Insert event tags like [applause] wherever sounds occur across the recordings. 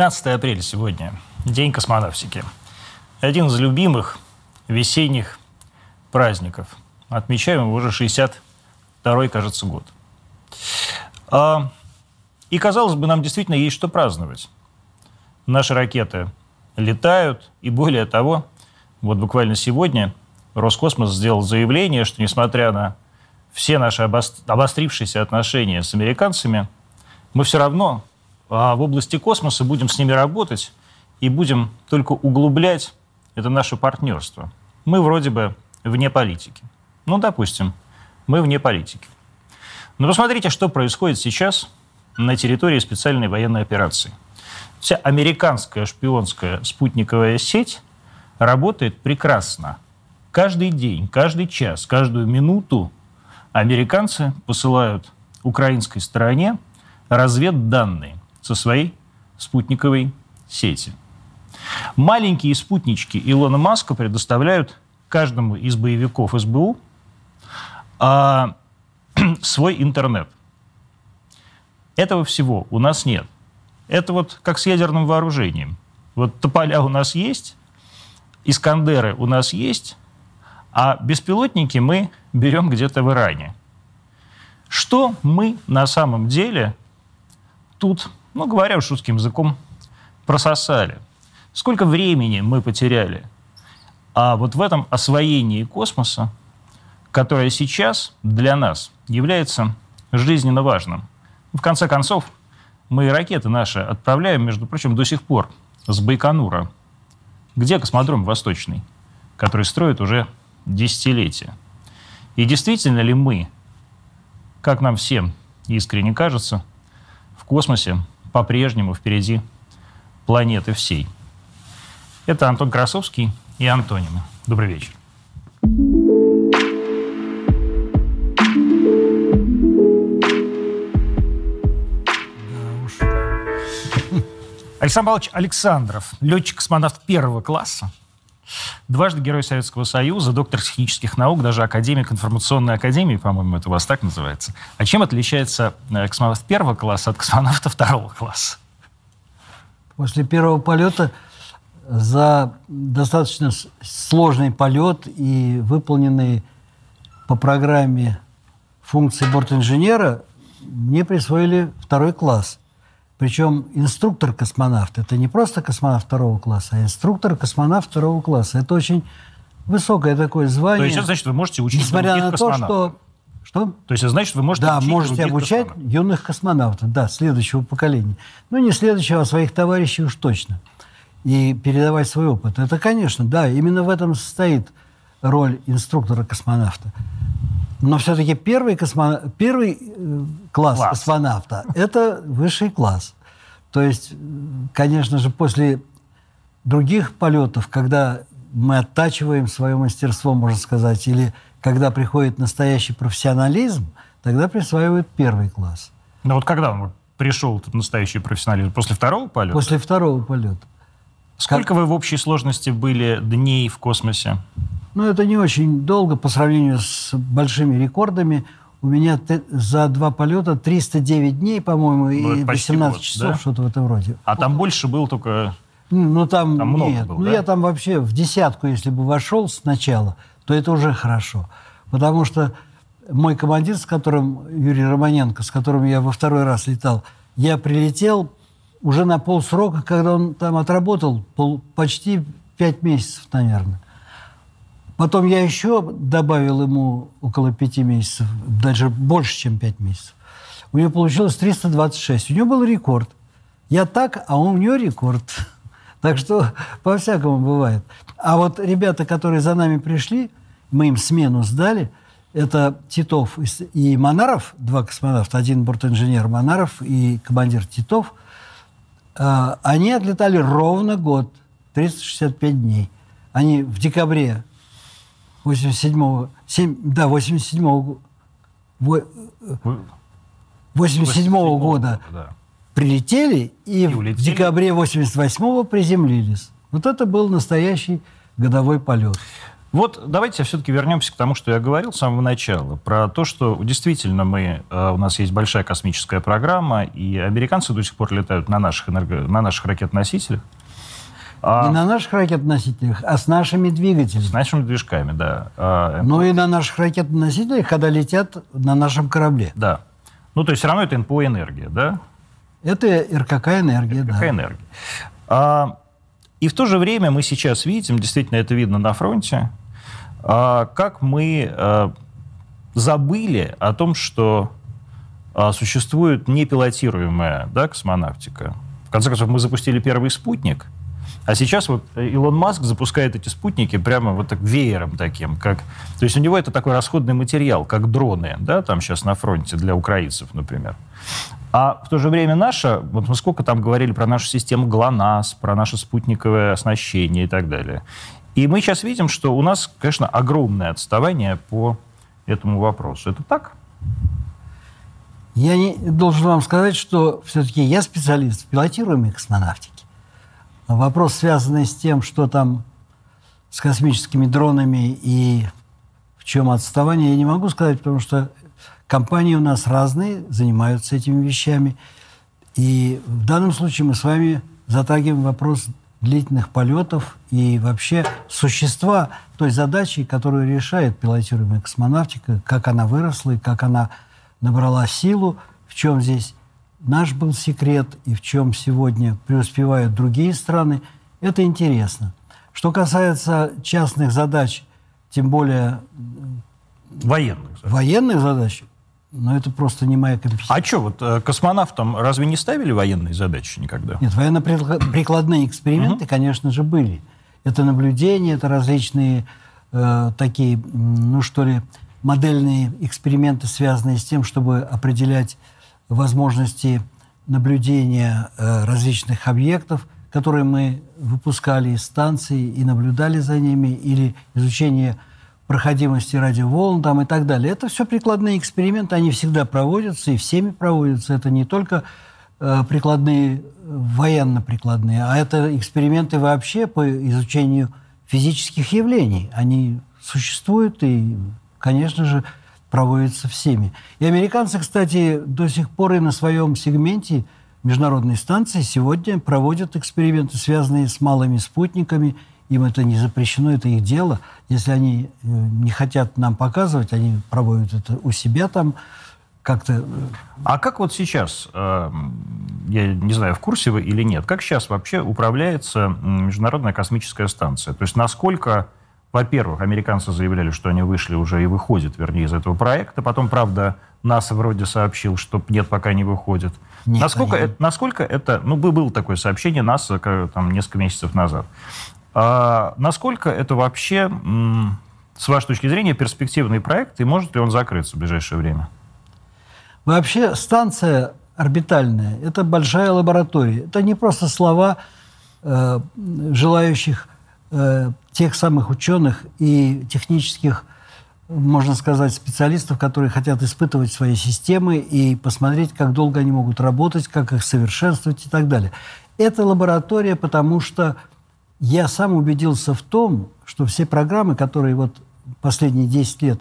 12 апреля сегодня, День космонавтики. Один из любимых весенних праздников. Отмечаем его уже 62-й, кажется, год. А, и, казалось бы, нам действительно есть что праздновать. Наши ракеты летают, и более того, вот буквально сегодня Роскосмос сделал заявление, что несмотря на все наши обострившиеся отношения с американцами, мы все равно а в области космоса будем с ними работать и будем только углублять это наше партнерство. Мы вроде бы вне политики. Ну, допустим, мы вне политики. Но посмотрите, что происходит сейчас на территории специальной военной операции. Вся американская шпионская спутниковая сеть работает прекрасно. Каждый день, каждый час, каждую минуту американцы посылают украинской стороне разведданные со своей спутниковой сети. Маленькие спутнички Илона Маска предоставляют каждому из боевиков СБУ а, [clears throat] свой интернет. Этого всего у нас нет. Это вот как с ядерным вооружением. Вот тополя у нас есть, Искандеры у нас есть, а беспилотники мы берем где-то в Иране. Что мы на самом деле тут ну, говоря уж русским языком, прососали. Сколько времени мы потеряли. А вот в этом освоении космоса, которое сейчас для нас является жизненно важным. В конце концов, мы ракеты наши отправляем, между прочим, до сих пор с Байконура. Где космодром Восточный, который строят уже десятилетия? И действительно ли мы, как нам всем искренне кажется, в космосе по-прежнему впереди планеты всей. Это Антон Красовский и Антонимы. Добрый вечер. Александр Павлович Александров, летчик-космонавт первого класса, дважды Герой Советского Союза, доктор технических наук, даже академик информационной академии, по-моему, это у вас так называется. А чем отличается э, космонавт первого класса от космонавта [laughs] второго класса? После первого полета за достаточно сложный полет и выполненные по программе функции бортинженера мне присвоили второй класс. Причем инструктор-космонавт – это не просто космонавт второго класса, а инструктор-космонавт второго класса. Это очень высокое такое звание. То есть это значит, вы можете учить Несмотря на то, что... Что? То есть значит, вы можете Да, учить можете обучать космонавтов. юных космонавтов, да, следующего поколения. Ну, не следующего, а своих товарищей уж точно. И передавать свой опыт. Это, конечно, да, именно в этом состоит роль инструктора-космонавта. Но все-таки первый, космо... первый э, класс, класс космонавта – это высший класс. То есть, конечно же, после других полетов, когда мы оттачиваем свое мастерство, можно сказать, или когда приходит настоящий профессионализм, тогда присваивают первый класс. Но вот когда он пришел, этот настоящий профессионализм? После второго полета? После второго полета. Сколько как... вы в общей сложности были дней в космосе? Ну, это не очень долго по сравнению с большими рекордами. У меня за два полета 309 дней, по-моему, ну, и 18 год, часов, да? что-то в этом роде. А там больше был только... Ну, там, там много нет. Было, ну, да? я там вообще в десятку, если бы вошел сначала, то это уже хорошо. Потому что мой командир, с которым, Юрий Романенко, с которым я во второй раз летал, я прилетел уже на полсрока, когда он там отработал пол, почти пять месяцев, наверное. Потом я еще добавил ему около пяти месяцев, даже больше, чем пять месяцев. У него получилось 326. У него был рекорд. Я так, а у него рекорд. [laughs] Так что по-всякому бывает. А вот ребята, которые за нами пришли, мы им смену сдали, это Титов и Монаров, два космонавта, один бортинженер Монаров и командир Титов, а, они отлетали ровно год, 365 дней. Они в декабре 87-го, 7, да, 87-го, 87 -го года да. прилетели и, и в декабре 88-го приземлились. Вот это был настоящий годовой полет. Вот давайте все-таки вернемся к тому, что я говорил с самого начала, про то, что действительно мы, э, у нас есть большая космическая программа, и американцы до сих пор летают на наших, энерго, на наших ракет-носителях. А... Не на наших ракет-носителях, а с нашими двигателями. С нашими движками, да. А, ну и на наших ракет-носителях, когда летят на нашем корабле. Да. Ну, то есть все равно это НПО энергия, да? Это РКК энергия, РКК да. энергия. А, и в то же время мы сейчас видим, действительно это видно на фронте, а, как мы а, забыли о том, что а, существует непилотируемая да, космонавтика. В конце концов, мы запустили первый спутник – а сейчас вот Илон Маск запускает эти спутники прямо вот так веером таким, как... То есть у него это такой расходный материал, как дроны, да, там сейчас на фронте для украинцев, например. А в то же время наша, вот мы сколько там говорили про нашу систему ГЛОНАСС, про наше спутниковое оснащение и так далее. И мы сейчас видим, что у нас, конечно, огромное отставание по этому вопросу. Это так? Я не, должен вам сказать, что все-таки я специалист в пилотируемой космонавтике. Вопрос, связанный с тем, что там с космическими дронами и в чем отставание, я не могу сказать, потому что компании у нас разные, занимаются этими вещами. И в данном случае мы с вами затрагиваем вопрос длительных полетов и вообще существа той задачи, которую решает пилотируемая космонавтика, как она выросла и как она набрала силу, в чем здесь наш был секрет и в чем сегодня преуспевают другие страны, это интересно. Что касается частных задач, тем более военных задач, военных задач но это просто не моя компетенция. А что, вот э, космонавтам разве не ставили военные задачи никогда? Нет, военно-прикладные эксперименты, конечно же, были. Это наблюдения, это различные э, такие, ну что ли, модельные эксперименты, связанные с тем, чтобы определять возможности наблюдения э, различных объектов, которые мы выпускали из станции и наблюдали за ними, или изучение проходимости радиоволн там, и так далее. Это все прикладные эксперименты, они всегда проводятся и всеми проводятся. Это не только э, прикладные, военно-прикладные, а это эксперименты вообще по изучению физических явлений. Они существуют и, конечно же, проводится всеми. И американцы, кстати, до сих пор и на своем сегменте международной станции сегодня проводят эксперименты, связанные с малыми спутниками. Им это не запрещено, это их дело. Если они э, не хотят нам показывать, они проводят это у себя там как-то... Э, а как вот сейчас, э, я не знаю, в курсе вы или нет, как сейчас вообще управляется Международная космическая станция? То есть насколько во-первых, американцы заявляли, что они вышли уже и выходят, вернее, из этого проекта. Потом, правда, НАСА вроде сообщил, что нет, пока не выходит. Нет, насколько, это, насколько это... Ну, было такое сообщение НАСА там, несколько месяцев назад. А насколько это вообще, с вашей точки зрения, перспективный проект, и может ли он закрыться в ближайшее время? Вообще станция орбитальная – это большая лаборатория. Это не просто слова э, желающих э, тех самых ученых и технических, можно сказать, специалистов, которые хотят испытывать свои системы и посмотреть, как долго они могут работать, как их совершенствовать и так далее. Это лаборатория, потому что я сам убедился в том, что все программы, которые вот последние 10 лет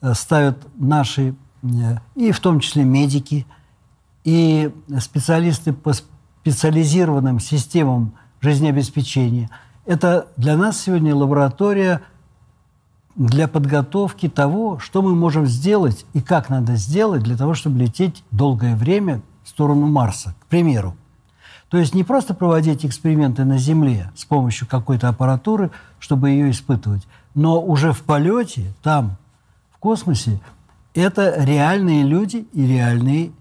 э, ставят наши, э, и в том числе медики, и специалисты по специализированным системам жизнеобеспечения – это для нас сегодня лаборатория для подготовки того, что мы можем сделать и как надо сделать для того, чтобы лететь долгое время в сторону Марса, к примеру. То есть не просто проводить эксперименты на Земле с помощью какой-то аппаратуры, чтобы ее испытывать, но уже в полете, там, в космосе, это реальные люди и реальные,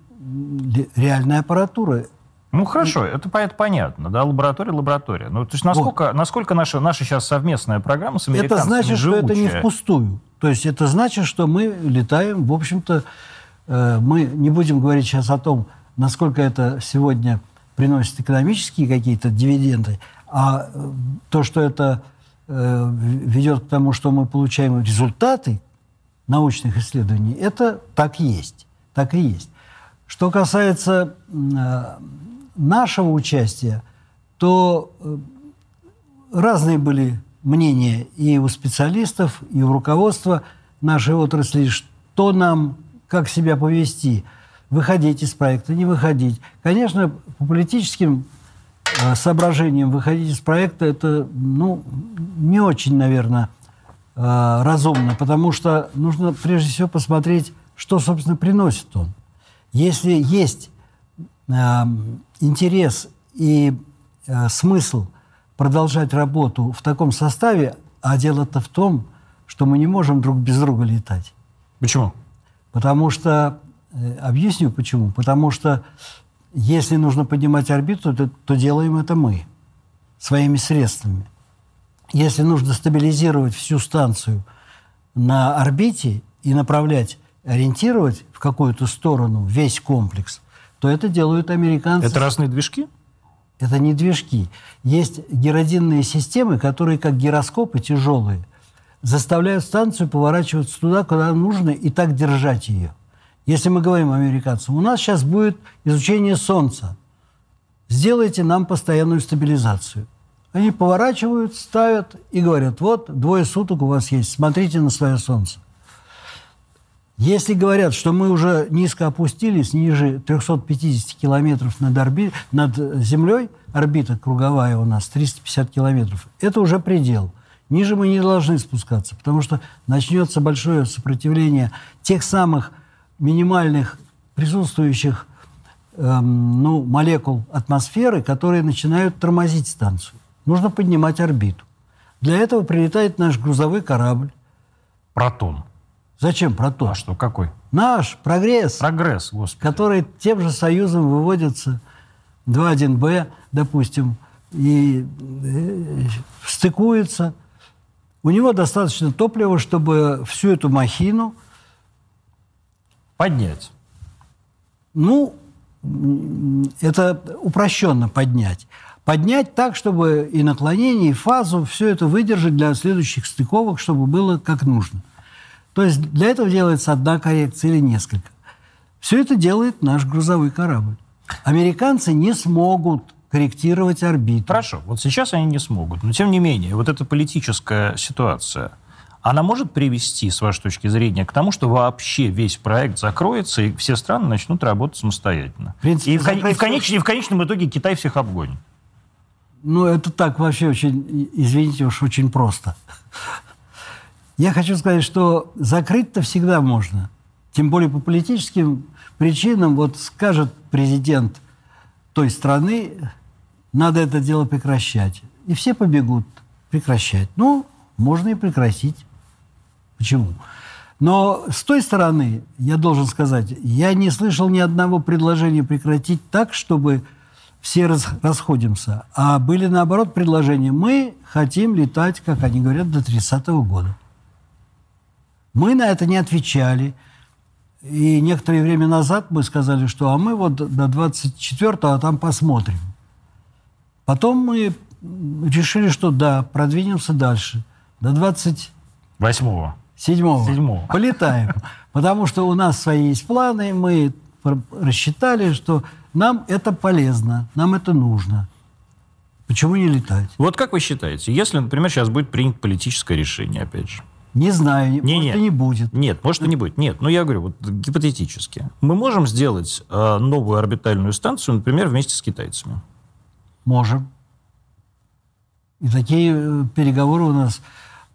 реальная аппаратура. Ну хорошо, это, это понятно, да, лаборатория, лаборатория. Ну то есть насколько, вот. насколько наша, наша сейчас совместная программа с американцами Это значит, живучая? что это не впустую. То есть это значит, что мы летаем, в общем-то, э, мы не будем говорить сейчас о том, насколько это сегодня приносит экономические какие-то дивиденды, а э, то, что это э, ведет к тому, что мы получаем результаты научных исследований, это так и есть. Так и есть. Что касается э, нашего участия, то э, разные были мнение и у специалистов, и у руководства нашей отрасли, что нам, как себя повести, выходить из проекта, не выходить. Конечно, по политическим э, соображениям выходить из проекта это ну, не очень, наверное, э, разумно, потому что нужно прежде всего посмотреть, что, собственно, приносит он. Если есть интерес и э, смысл продолжать работу в таком составе, а дело-то в том, что мы не можем друг без друга летать. Почему? Потому что, э, объясню почему, потому что если нужно поднимать орбиту, то, то делаем это мы своими средствами. Если нужно стабилизировать всю станцию на орбите и направлять, ориентировать в какую-то сторону весь комплекс, то это делают американцы. Это разные движки? Это не движки. Есть геродинные системы, которые как гироскопы тяжелые, заставляют станцию поворачиваться туда, куда нужно, и так держать ее. Если мы говорим американцам, у нас сейчас будет изучение Солнца. Сделайте нам постоянную стабилизацию. Они поворачивают, ставят и говорят, вот, двое суток у вас есть, смотрите на свое Солнце. Если говорят, что мы уже низко опустились, ниже 350 километров над, орби... над Землей, орбита круговая у нас 350 километров, это уже предел. Ниже мы не должны спускаться, потому что начнется большое сопротивление тех самых минимальных присутствующих эм, ну, молекул атмосферы, которые начинают тормозить станцию. Нужно поднимать орбиту. Для этого прилетает наш грузовой корабль. Протон. Зачем протон? А что, какой? Наш прогресс. Прогресс, господи. Который тем же союзом выводится 2.1Б, допустим, и э, стыкуется. У него достаточно топлива, чтобы всю эту махину... Поднять. Ну, это упрощенно поднять. Поднять так, чтобы и наклонение, и фазу, все это выдержать для следующих стыковок, чтобы было как нужно. То есть для этого делается одна коррекция или несколько. Все это делает наш грузовой корабль. Американцы не смогут корректировать орбиту. Хорошо, вот сейчас они не смогут. Но тем не менее, вот эта политическая ситуация, она может привести, с вашей точки зрения, к тому, что вообще весь проект закроется, и все страны начнут работать самостоятельно. В принципе, и, в, и, в конеч, и в конечном итоге Китай всех обгонит. Ну, это так вообще очень, извините уж, очень просто. Я хочу сказать, что закрыть-то всегда можно. Тем более по политическим причинам, вот скажет президент той страны, надо это дело прекращать. И все побегут прекращать. Ну, можно и прекратить. Почему? Но с той стороны, я должен сказать, я не слышал ни одного предложения прекратить так, чтобы все расходимся. А были, наоборот, предложения. Мы хотим летать, как они говорят, до 30 -го года. Мы на это не отвечали. И некоторое время назад мы сказали, что а мы вот до 24-го, а там посмотрим. Потом мы решили, что да, продвинемся дальше. До 28-го. Седьмого. Седьмого. Полетаем. Потому что у нас свои есть планы, мы рассчитали, что нам это полезно, нам это нужно. Почему не летать? Вот как вы считаете, если, например, сейчас будет принято политическое решение, опять же, не знаю, не, может, нет. и не будет. Нет, может, и не будет. Нет, ну я говорю, вот гипотетически. Мы можем сделать э, новую орбитальную станцию, например, вместе с китайцами? Можем. И такие э, переговоры у нас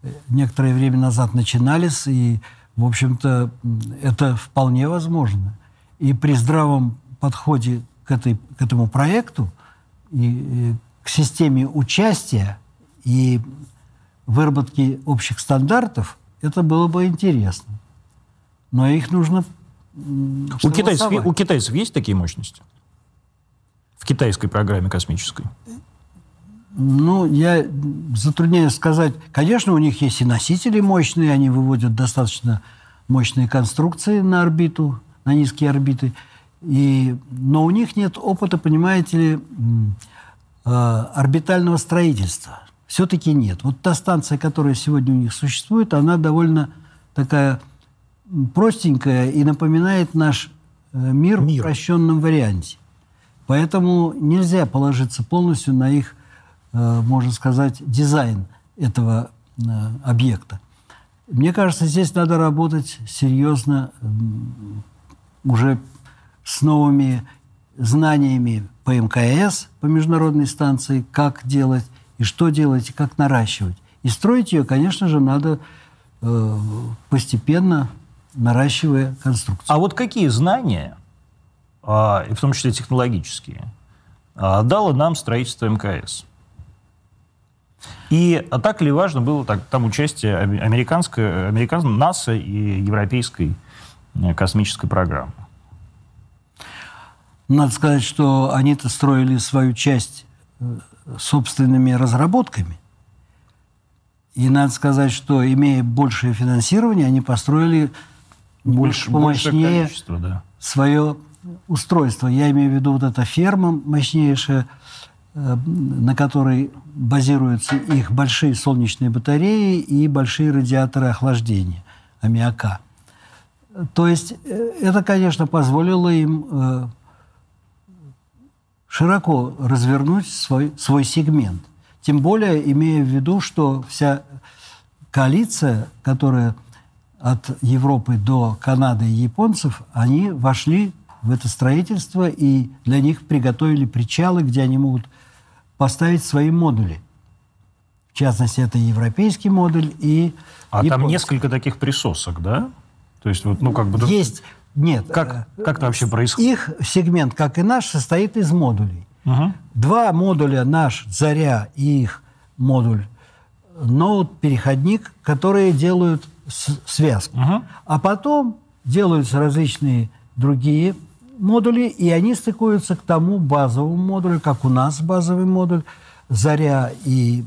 э, некоторое время назад начинались, и, в общем-то, это вполне возможно. И при здравом подходе к, этой, к этому проекту и, и к системе участия и выработки общих стандартов, это было бы интересно. Но их нужно у китайцев, у китайцев есть такие мощности? В китайской программе космической? Ну, я затрудняюсь сказать. Конечно, у них есть и носители мощные, они выводят достаточно мощные конструкции на орбиту, на низкие орбиты. И, но у них нет опыта, понимаете ли, э, орбитального строительства все-таки нет. Вот та станция, которая сегодня у них существует, она довольно такая простенькая и напоминает наш э, мир, мир. в упрощенном варианте. Поэтому нельзя положиться полностью на их, э, можно сказать, дизайн. этого э, объекта. Мне кажется, здесь надо работать серьезно уже с новыми знаниями по МКС, по международной станции, как делать и что делать, и как наращивать. И строить ее, конечно же, надо э, постепенно, наращивая конструкцию. А вот какие знания, а, и в том числе технологические, а, дало нам строительство МКС? И а так ли важно было так, там участие американской, американской НАСА и европейской э, космической программы? Надо сказать, что они-то строили свою часть собственными разработками. И надо сказать, что имея большее финансирование, они построили больше, помощнее да. свое устройство. Я имею в виду вот эта ферма мощнейшая, э, на которой базируются их большие солнечные батареи и большие радиаторы охлаждения аммиака. То есть э, это, конечно, позволило им э, широко развернуть свой, свой сегмент. Тем более, имея в виду, что вся коалиция, которая от Европы до Канады и японцев, они вошли в это строительство, и для них приготовили причалы, где они могут поставить свои модули. В частности, это европейский модуль и А японский. там несколько таких присосок, да? То есть, вот, ну, как бы... Есть нет. Как, как это вообще происходит? Их сегмент, как и наш, состоит из модулей. Угу. Два модуля наш, Заря, и их модуль ноут-переходник, которые делают связку. Угу. А потом делаются различные другие модули, и они стыкуются к тому базовому модулю, как у нас базовый модуль, Заря и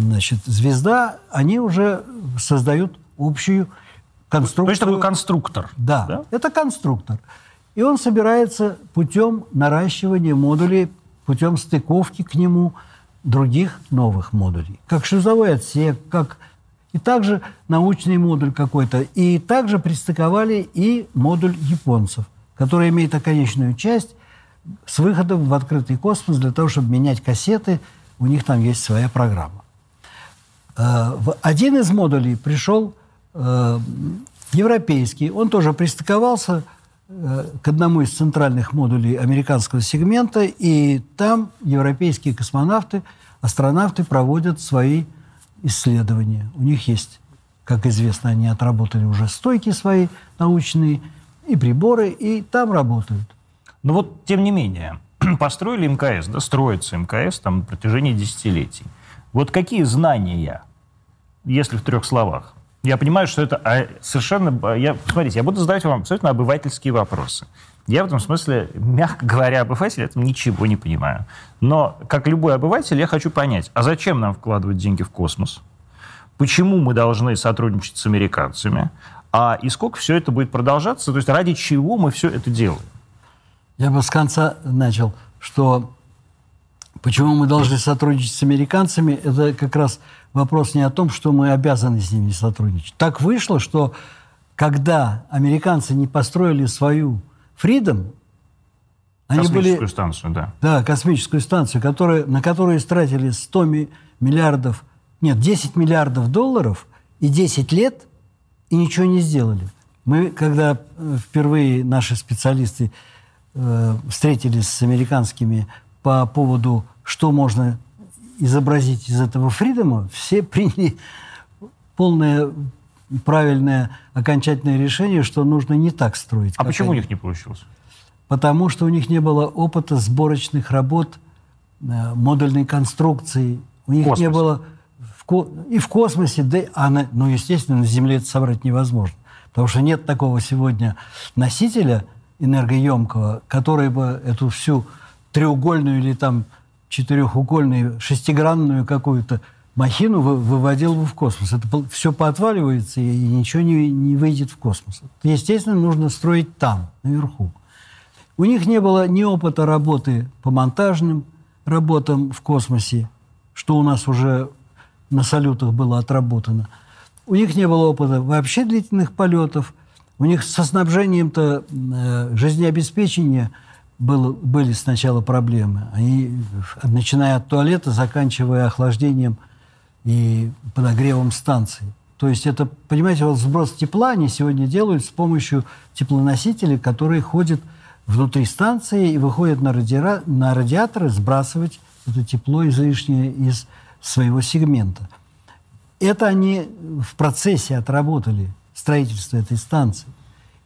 значит, Звезда, они уже создают общую конструктор. То есть такой конструктор. Да, да, это конструктор. И он собирается путем наращивания модулей, путем стыковки к нему других новых модулей. Как шлюзовой отсек, как... И также научный модуль какой-то. И также пристыковали и модуль японцев, который имеет оконечную часть с выходом в открытый космос для того, чтобы менять кассеты. У них там есть своя программа. Э, один из модулей пришел Э, европейский, он тоже пристыковался э, к одному из центральных модулей американского сегмента, и там европейские космонавты, астронавты проводят свои исследования. У них есть, как известно, они отработали уже стойки свои научные и приборы, и там работают. Но вот, тем не менее, [clears throat] построили МКС, да, строится МКС там на протяжении десятилетий. Вот какие знания, если в трех словах, я понимаю, что это а, совершенно... Я, смотрите, я буду задавать вам абсолютно обывательские вопросы. Я в этом смысле, мягко говоря, обыватель, я ничего не понимаю. Но, как любой обыватель, я хочу понять, а зачем нам вкладывать деньги в космос? Почему мы должны сотрудничать с американцами? А и сколько все это будет продолжаться? То есть ради чего мы все это делаем? Я бы с конца начал, что почему мы должны сотрудничать с американцами, это как раз вопрос не о том, что мы обязаны с ними сотрудничать. Так вышло, что когда американцы не построили свою Freedom, они космическую были, станцию, да. Да, космическую станцию, которая, на которую истратили 100 миллиардов, нет, 10 миллиардов долларов и 10 лет, и ничего не сделали. Мы, когда э, впервые наши специалисты э, встретились с американскими по поводу, что можно изобразить из этого фридома, все [laughs] приняли полное правильное окончательное решение, что нужно не так строить. А почему они. у них не получилось? Потому что у них не было опыта сборочных работ, э, модульной конструкции. У них не было в ко... и в космосе, да, а на... ну, естественно, на Земле это собрать невозможно. Потому что нет такого сегодня носителя энергоемкого, который бы эту всю треугольную или там четырехугольную, шестигранную какую-то махину выводил бы в космос. Это все поотваливается, и ничего не, не выйдет в космос. Естественно, нужно строить там, наверху. У них не было ни опыта работы по монтажным работам в космосе, что у нас уже на салютах было отработано. У них не было опыта вообще длительных полетов. У них со снабжением-то э, жизнеобеспечения – было, были сначала проблемы. Они, начиная от туалета, заканчивая охлаждением и подогревом станции. То есть это, понимаете, вот сброс тепла они сегодня делают с помощью теплоносителей, которые ходят внутри станции и выходят на, радиа... на радиаторы сбрасывать это тепло излишнее из своего сегмента. Это они в процессе отработали строительство этой станции.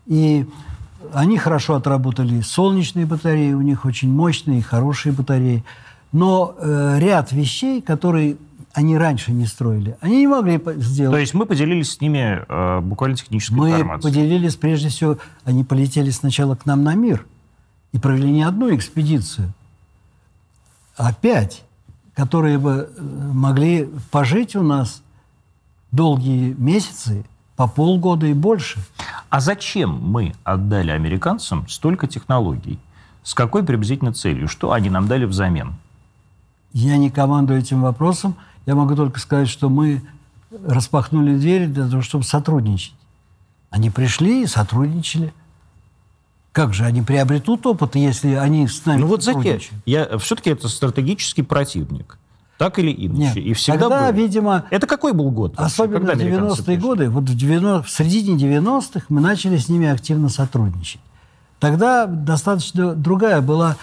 И они хорошо отработали солнечные батареи, у них очень мощные, хорошие батареи. Но э, ряд вещей, которые они раньше не строили, они не могли сделать. То есть мы поделились с ними э, буквально технической мы информацией? Мы поделились, прежде всего, они полетели сначала к нам на мир и провели не одну экспедицию, а пять, которые бы э, могли пожить у нас долгие месяцы, по полгода и больше. А зачем мы отдали американцам столько технологий? С какой приблизительно целью? Что они нам дали взамен? Я не командую этим вопросом. Я могу только сказать, что мы распахнули двери для того, чтобы сотрудничать. Они пришли и сотрудничали. Как же они приобретут опыт, если они с нами Ну вот зачем? Я, все-таки это стратегический противник. Так или иначе. Нет, и всегда тогда, был. видимо... Это какой был год? Вообще, особенно в 90-е годы, вот в, 90, в середине 90-х мы начали с ними активно сотрудничать. Тогда достаточно другая была,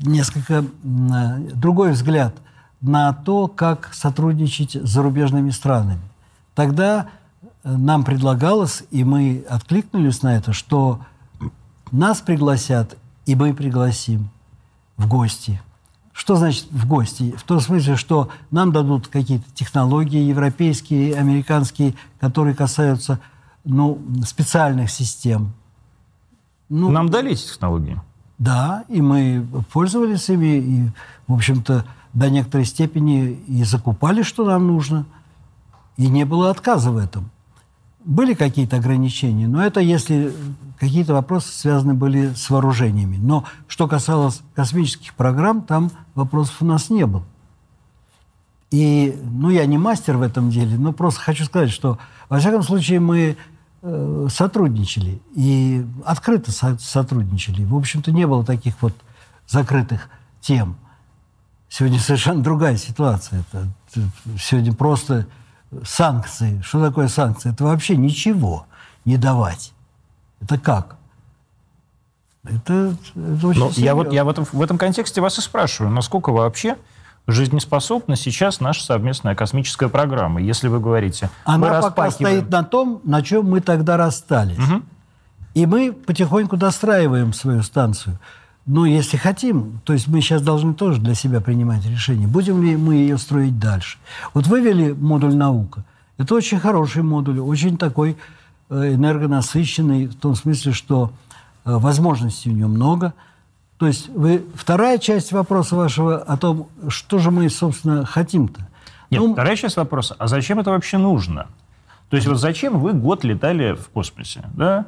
несколько другой взгляд на то, как сотрудничать с зарубежными странами. Тогда э, нам предлагалось, и мы откликнулись на это, что нас пригласят, и мы пригласим в гости – что значит в гости? В том смысле, что нам дадут какие-то технологии европейские, американские, которые касаются ну, специальных систем. Ну, нам дали эти технологии? Да, и мы пользовались ими, и, в общем-то, до некоторой степени и закупали, что нам нужно. И не было отказа в этом. Были какие-то ограничения, но это если какие-то вопросы связаны были с вооружениями. Но что касалось космических программ, там вопросов у нас не было. И, ну, я не мастер в этом деле, но просто хочу сказать, что, во всяком случае, мы э, сотрудничали и открыто со сотрудничали. В общем-то, не было таких вот закрытых тем. Сегодня [laughs] совершенно другая ситуация. Это, сегодня просто санкции. Что такое санкции? Это вообще ничего не давать. Это как? Это, это очень Но я вот я в этом, в этом контексте вас и спрашиваю, насколько вообще жизнеспособна сейчас наша совместная космическая программа, если вы говорите... Она пока стоит на том, на чем мы тогда расстались. Угу. И мы потихоньку достраиваем свою станцию. Но если хотим, то есть мы сейчас должны тоже для себя принимать решение, будем ли мы ее строить дальше. Вот вывели модуль «Наука». Это очень хороший модуль, очень такой э, энергонасыщенный, в том смысле, что э, возможностей у него много. То есть вы, вторая часть вопроса вашего о том, что же мы, собственно, хотим-то. Нет, ну, вторая часть вопроса, а зачем это вообще нужно? То есть вот зачем вы год летали в космосе, да?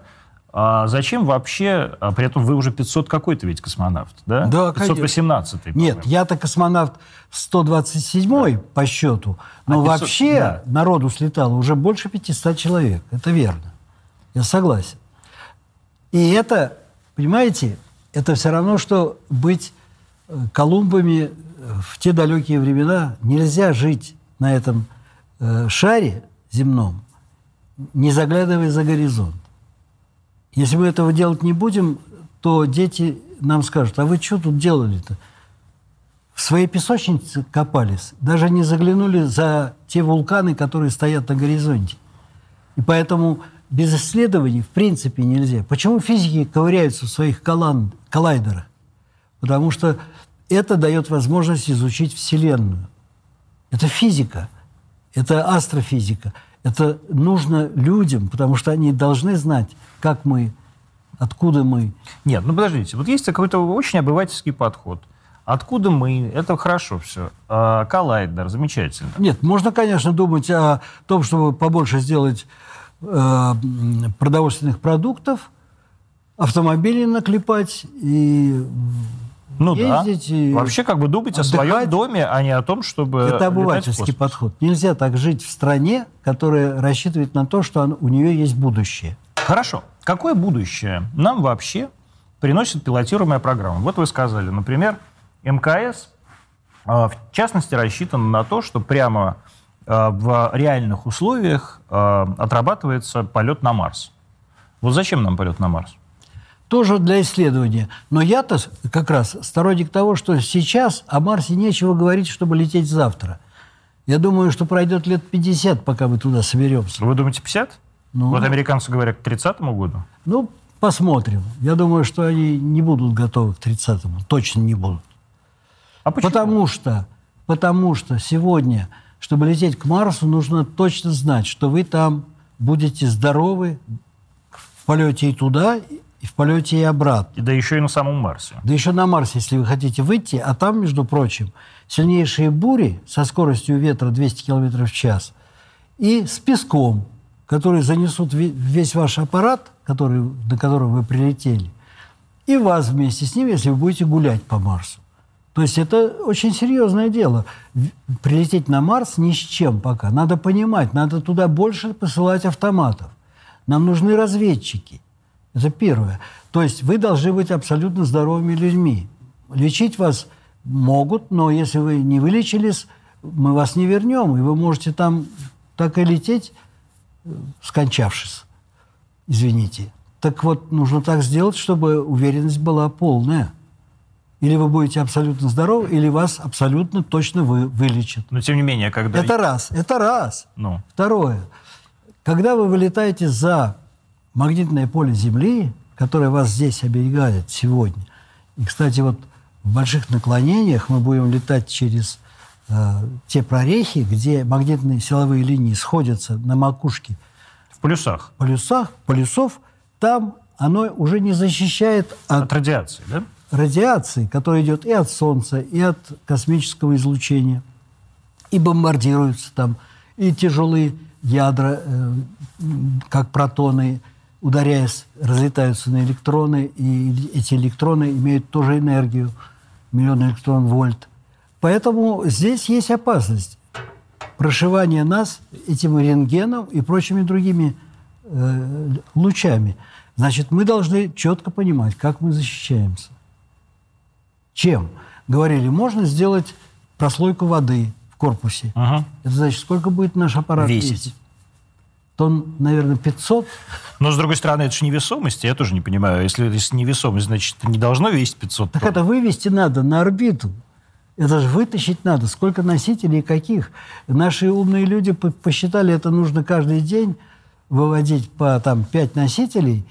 А зачем вообще, а при этом вы уже 500 какой-то ведь космонавт, да? Да, 518 -й, Нет, я-то космонавт 127 да. по счету, но а 500, вообще да. народу слетало уже больше 500 человек, это верно. Я согласен. И это, понимаете, это все равно, что быть э, Колумбами в те далекие времена. Нельзя жить на этом э, шаре земном, не заглядывая за горизонт. Если мы этого делать не будем, то дети нам скажут, а вы что тут делали-то? В своей песочнице копались, даже не заглянули за те вулканы, которые стоят на горизонте. И поэтому без исследований в принципе нельзя. Почему физики ковыряются в своих коллайдерах? Потому что это дает возможность изучить Вселенную. Это физика, это астрофизика – это нужно людям, потому что они должны знать, как мы, откуда мы. Нет, ну подождите, вот есть какой-то очень обывательский подход. Откуда мы? Это хорошо все. А, коллайдер, замечательно. Нет, можно, конечно, думать о том, чтобы побольше сделать э, продовольственных продуктов, автомобили наклепать и ну ездить. Да. И Вообще как бы думать отдыхать. о своем доме, а не о том, чтобы Это обывательский подход. Нельзя так жить в стране, которая рассчитывает на то, что у нее есть будущее. Хорошо. Какое будущее нам вообще приносит пилотируемая программа? Вот вы сказали, например, МКС а, в частности рассчитан на то, что прямо в реальных условиях отрабатывается полет на Марс. Вот зачем нам полет на Марс? Тоже для исследования. Но я-то как раз сторонник того, что сейчас о Марсе нечего говорить, чтобы лететь завтра. Я думаю, что пройдет лет 50, пока мы туда соберемся. Вы думаете, 50? Ну, вот американцы говорят к 30 году. Ну, посмотрим. Я думаю, что они не будут готовы к 30-му. Точно не будут. А почему? Потому что, потому что сегодня, чтобы лететь к Марсу, нужно точно знать, что вы там будете здоровы в полете и туда, и в полете и обратно. И да еще и на самом Марсе. Да еще на Марсе, если вы хотите выйти. А там, между прочим, сильнейшие бури со скоростью ветра 200 км в час и с песком, которые занесут весь ваш аппарат, который, до которого вы прилетели, и вас вместе с ним, если вы будете гулять по Марсу. То есть это очень серьезное дело. Прилететь на Марс ни с чем пока. Надо понимать, надо туда больше посылать автоматов. Нам нужны разведчики. Это первое. То есть вы должны быть абсолютно здоровыми людьми. Лечить вас могут, но если вы не вылечились, мы вас не вернем, и вы можете там так и лететь, э, скончавшись. Извините. Так вот, нужно так сделать, чтобы уверенность была полная. Или вы будете абсолютно здоровы, или вас абсолютно точно вы, вылечат. Но тем не менее, когда... Это раз. Это раз. Ну. Второе. Когда вы вылетаете за магнитное поле Земли, которое вас здесь оберегает сегодня, и, кстати, вот в больших наклонениях мы будем летать через э, те прорехи, где магнитные силовые линии сходятся на макушке. В полюсах? В полюсах, полюсов. Там оно уже не защищает от... От радиации, да? Радиации, которая идет и от Солнца, и от космического излучения. И бомбардируются там и тяжелые ядра, э, как протоны, ударяясь, разлетаются на электроны, и эти электроны имеют тоже энергию, миллион электрон-вольт. Поэтому здесь есть опасность прошивания нас этим рентгеном и прочими другими э, лучами. Значит, мы должны четко понимать, как мы защищаемся. Чем? Говорили, можно сделать прослойку воды в корпусе. Ага. Это значит, сколько будет наш аппарат весить? весить? Тонн, наверное, 500. Но, с другой стороны, это же невесомость, я тоже не понимаю. Если, если невесомость, значит, это не должно весить 500 тонн. Так это вывести надо на орбиту. Это же вытащить надо. Сколько носителей, каких. Наши умные люди посчитали, это нужно каждый день выводить по там, 5 носителей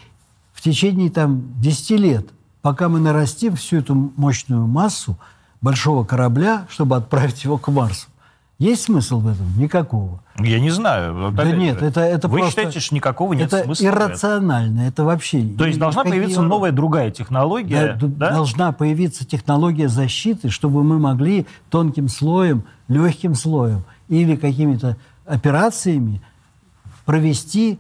в течение там, 10 лет, пока мы нарастим всю эту мощную массу большого корабля, чтобы отправить его к Марсу. Есть смысл в этом? Никакого. Я не знаю. Да нет, это, это Вы просто... считаете, что никакого нет это смысла? иррационально, это вообще... То есть должна появиться новая другая технология? Да, да? Должна появиться технология защиты, чтобы мы могли тонким слоем, легким слоем или какими-то операциями провести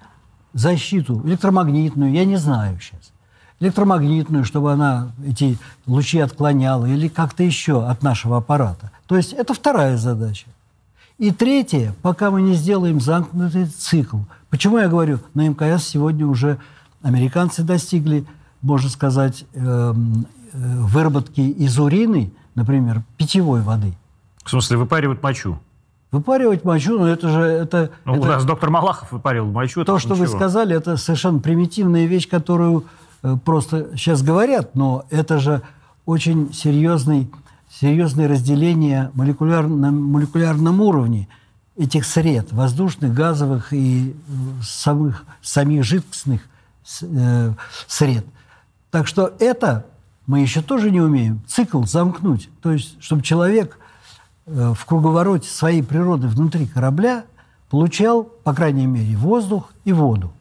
защиту электромагнитную, я не знаю сейчас. Электромагнитную, чтобы она эти лучи отклоняла или как-то еще от нашего аппарата. То есть это вторая задача. И третье, пока мы не сделаем замкнутый цикл. Почему я говорю, на МКС сегодня уже американцы достигли, можно сказать, эм, э, выработки из урины, например, питьевой воды. В смысле, выпаривают мочу? Выпаривать мочу, ну это же... Это, ну, это, у нас доктор Малахов выпаривал мочу. То, что ничего. вы сказали, это совершенно примитивная вещь, которую э, просто сейчас говорят, но это же очень серьезный серьезное разделение молекуляр, на молекулярном уровне этих сред, воздушных, газовых и э, самых, самих жидкостных э, сред. Так что это мы еще тоже не умеем. Цикл замкнуть. То есть, чтобы человек э, в круговороте своей природы внутри корабля получал, по крайней мере, воздух и воду.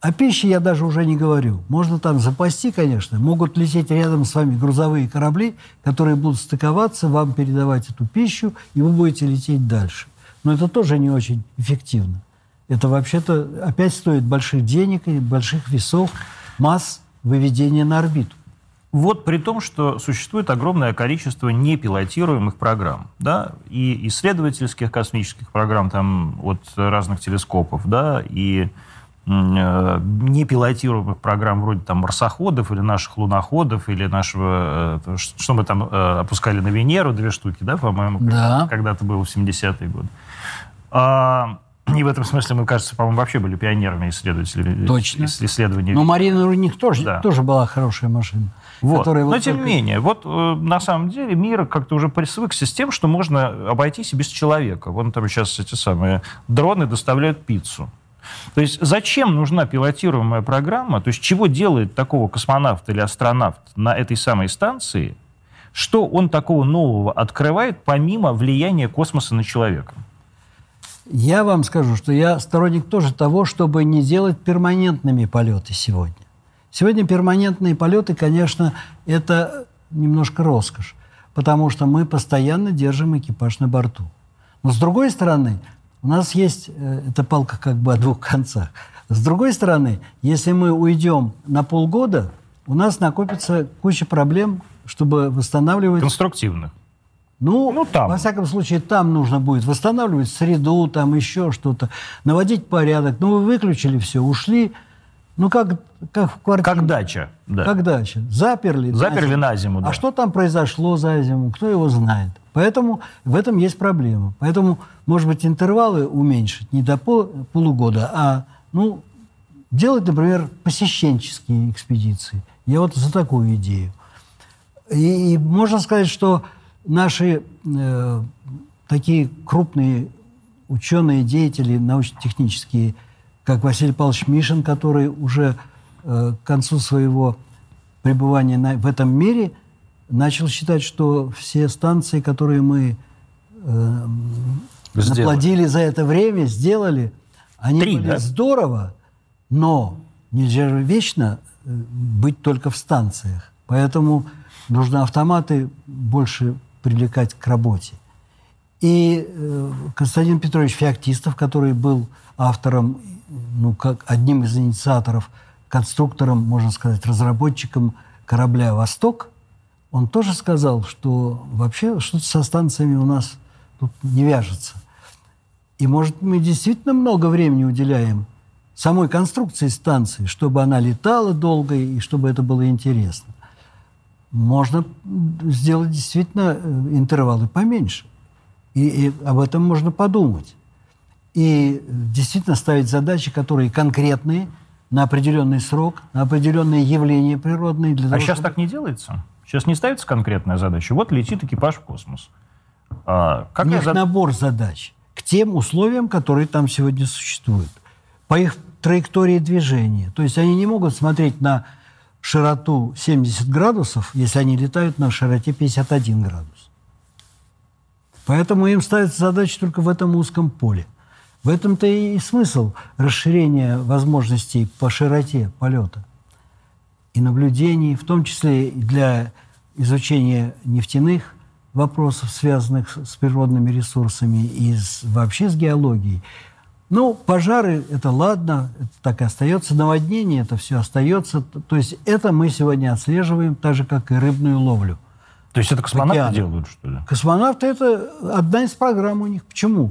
О пище я даже уже не говорю. Можно там запасти, конечно. Могут лететь рядом с вами грузовые корабли, которые будут стыковаться, вам передавать эту пищу, и вы будете лететь дальше. Но это тоже не очень эффективно. Это вообще-то опять стоит больших денег и больших весов, масс выведения на орбиту. Вот при том, что существует огромное количество непилотируемых программ, да, и исследовательских космических программ там от разных телескопов, да, и непилотируемых программ вроде там марсоходов или наших луноходов или нашего, э, что мы там э, опускали на Венеру, две штуки, да, по-моему, да. когда-то было в 70-е годы. А, и в этом смысле мы, кажется, по-моему, вообще были пионерами исследователями. Точно. Исследований. Но Марина у них тоже, да. тоже была хорошая машина. Вот. Но вот тем не только... менее, вот э, на самом деле мир как-то уже присвыкся с тем, что можно обойтись и без человека. Вон там сейчас эти самые дроны доставляют пиццу. То есть зачем нужна пилотируемая программа? То есть чего делает такого космонавт или астронавт на этой самой станции? Что он такого нового открывает, помимо влияния космоса на человека? Я вам скажу, что я сторонник тоже того, чтобы не делать перманентными полеты сегодня. Сегодня перманентные полеты, конечно, это немножко роскошь, потому что мы постоянно держим экипаж на борту. Но с другой стороны, у нас есть, э, эта палка как бы о двух концах. С другой стороны, если мы уйдем на полгода, у нас накопится куча проблем, чтобы восстанавливать... Конструктивных. Ну, ну там. во всяком случае, там нужно будет восстанавливать среду, там еще что-то, наводить порядок. Ну, вы выключили все, ушли. Ну, как, как в квартире. Как дача. Да. Как дача. Заперли. Заперли на зиму, на зиму да. А что там произошло за зиму, кто его знает. Поэтому в этом есть проблема. Поэтому, может быть, интервалы уменьшить не до пол, полугода, а, ну, делать, например, посещенческие экспедиции. Я вот за такую идею. И, и можно сказать, что наши э, такие крупные ученые, деятели научно-технические, как Василий Павлович Мишин, который уже э, к концу своего пребывания на, в этом мире начал считать, что все станции, которые мы э, наплодили за это время, сделали, они Три, были да? здорово, но нельзя же вечно э, быть только в станциях. Поэтому нужно автоматы больше привлекать к работе. И э, Константин Петрович Феоктистов, который был автором, ну, как одним из инициаторов, конструктором, можно сказать, разработчиком корабля «Восток», он тоже сказал, что вообще что-то со станциями у нас тут не вяжется. И, может, мы действительно много времени уделяем самой конструкции станции, чтобы она летала долго и чтобы это было интересно можно сделать действительно э, интервалы поменьше. И, и об этом можно подумать. И действительно ставить задачи, которые конкретные, на определенный срок, на определенные явления природные. Для а того, сейчас чтобы... так не делается? Сейчас не ставится конкретная задача. Вот летит экипаж в космос. А, как У них зад... набор задач к тем условиям, которые там сегодня существуют. По их траектории движения. То есть они не могут смотреть на широту 70 градусов, если они летают на широте 51 градус. Поэтому им ставится задача только в этом узком поле. В этом-то и смысл расширения возможностей по широте полета и наблюдений, в том числе для изучения нефтяных вопросов, связанных с природными ресурсами и с, вообще с геологией. Ну, пожары – это ладно, это так и остается. Наводнение – это все остается. То есть это мы сегодня отслеживаем, так же, как и рыбную ловлю. То есть это космонавты Океаны. делают, что ли? Космонавты – это одна из программ у них. Почему?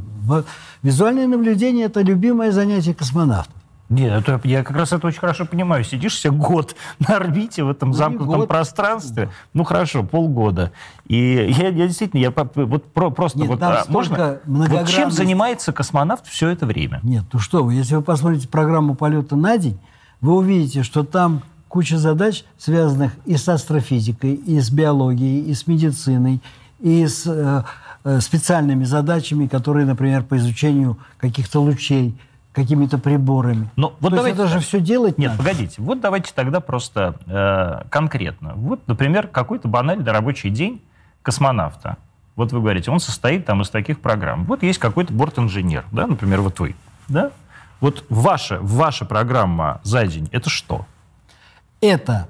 Визуальное наблюдение – это любимое занятие космонавтов. Нет, это, я как раз это очень хорошо понимаю. Сидишь себе год [laughs] на орбите в этом ну, замкнутом год. пространстве. Ну хорошо, полгода. И я, я действительно, я вот про, просто Нет, вот, а, можно. Вот чем занимается космонавт все это время? Нет, ну что вы, если вы посмотрите программу полета на день, вы увидите, что там куча задач, связанных и с астрофизикой, и с биологией, и с медициной, и с э, э специальными задачами, которые, например, по изучению каких-то лучей какими-то приборами. Но вот То давайте, это же все делать Нет, надо. погодите. Вот давайте тогда просто э, конкретно. Вот, например, какой-то банальный рабочий день космонавта. Вот вы говорите, он состоит там из таких программ. Вот есть какой-то борт-инженер, да, например, вот вы, да? Вот ваша, ваша программа за день – это что? Это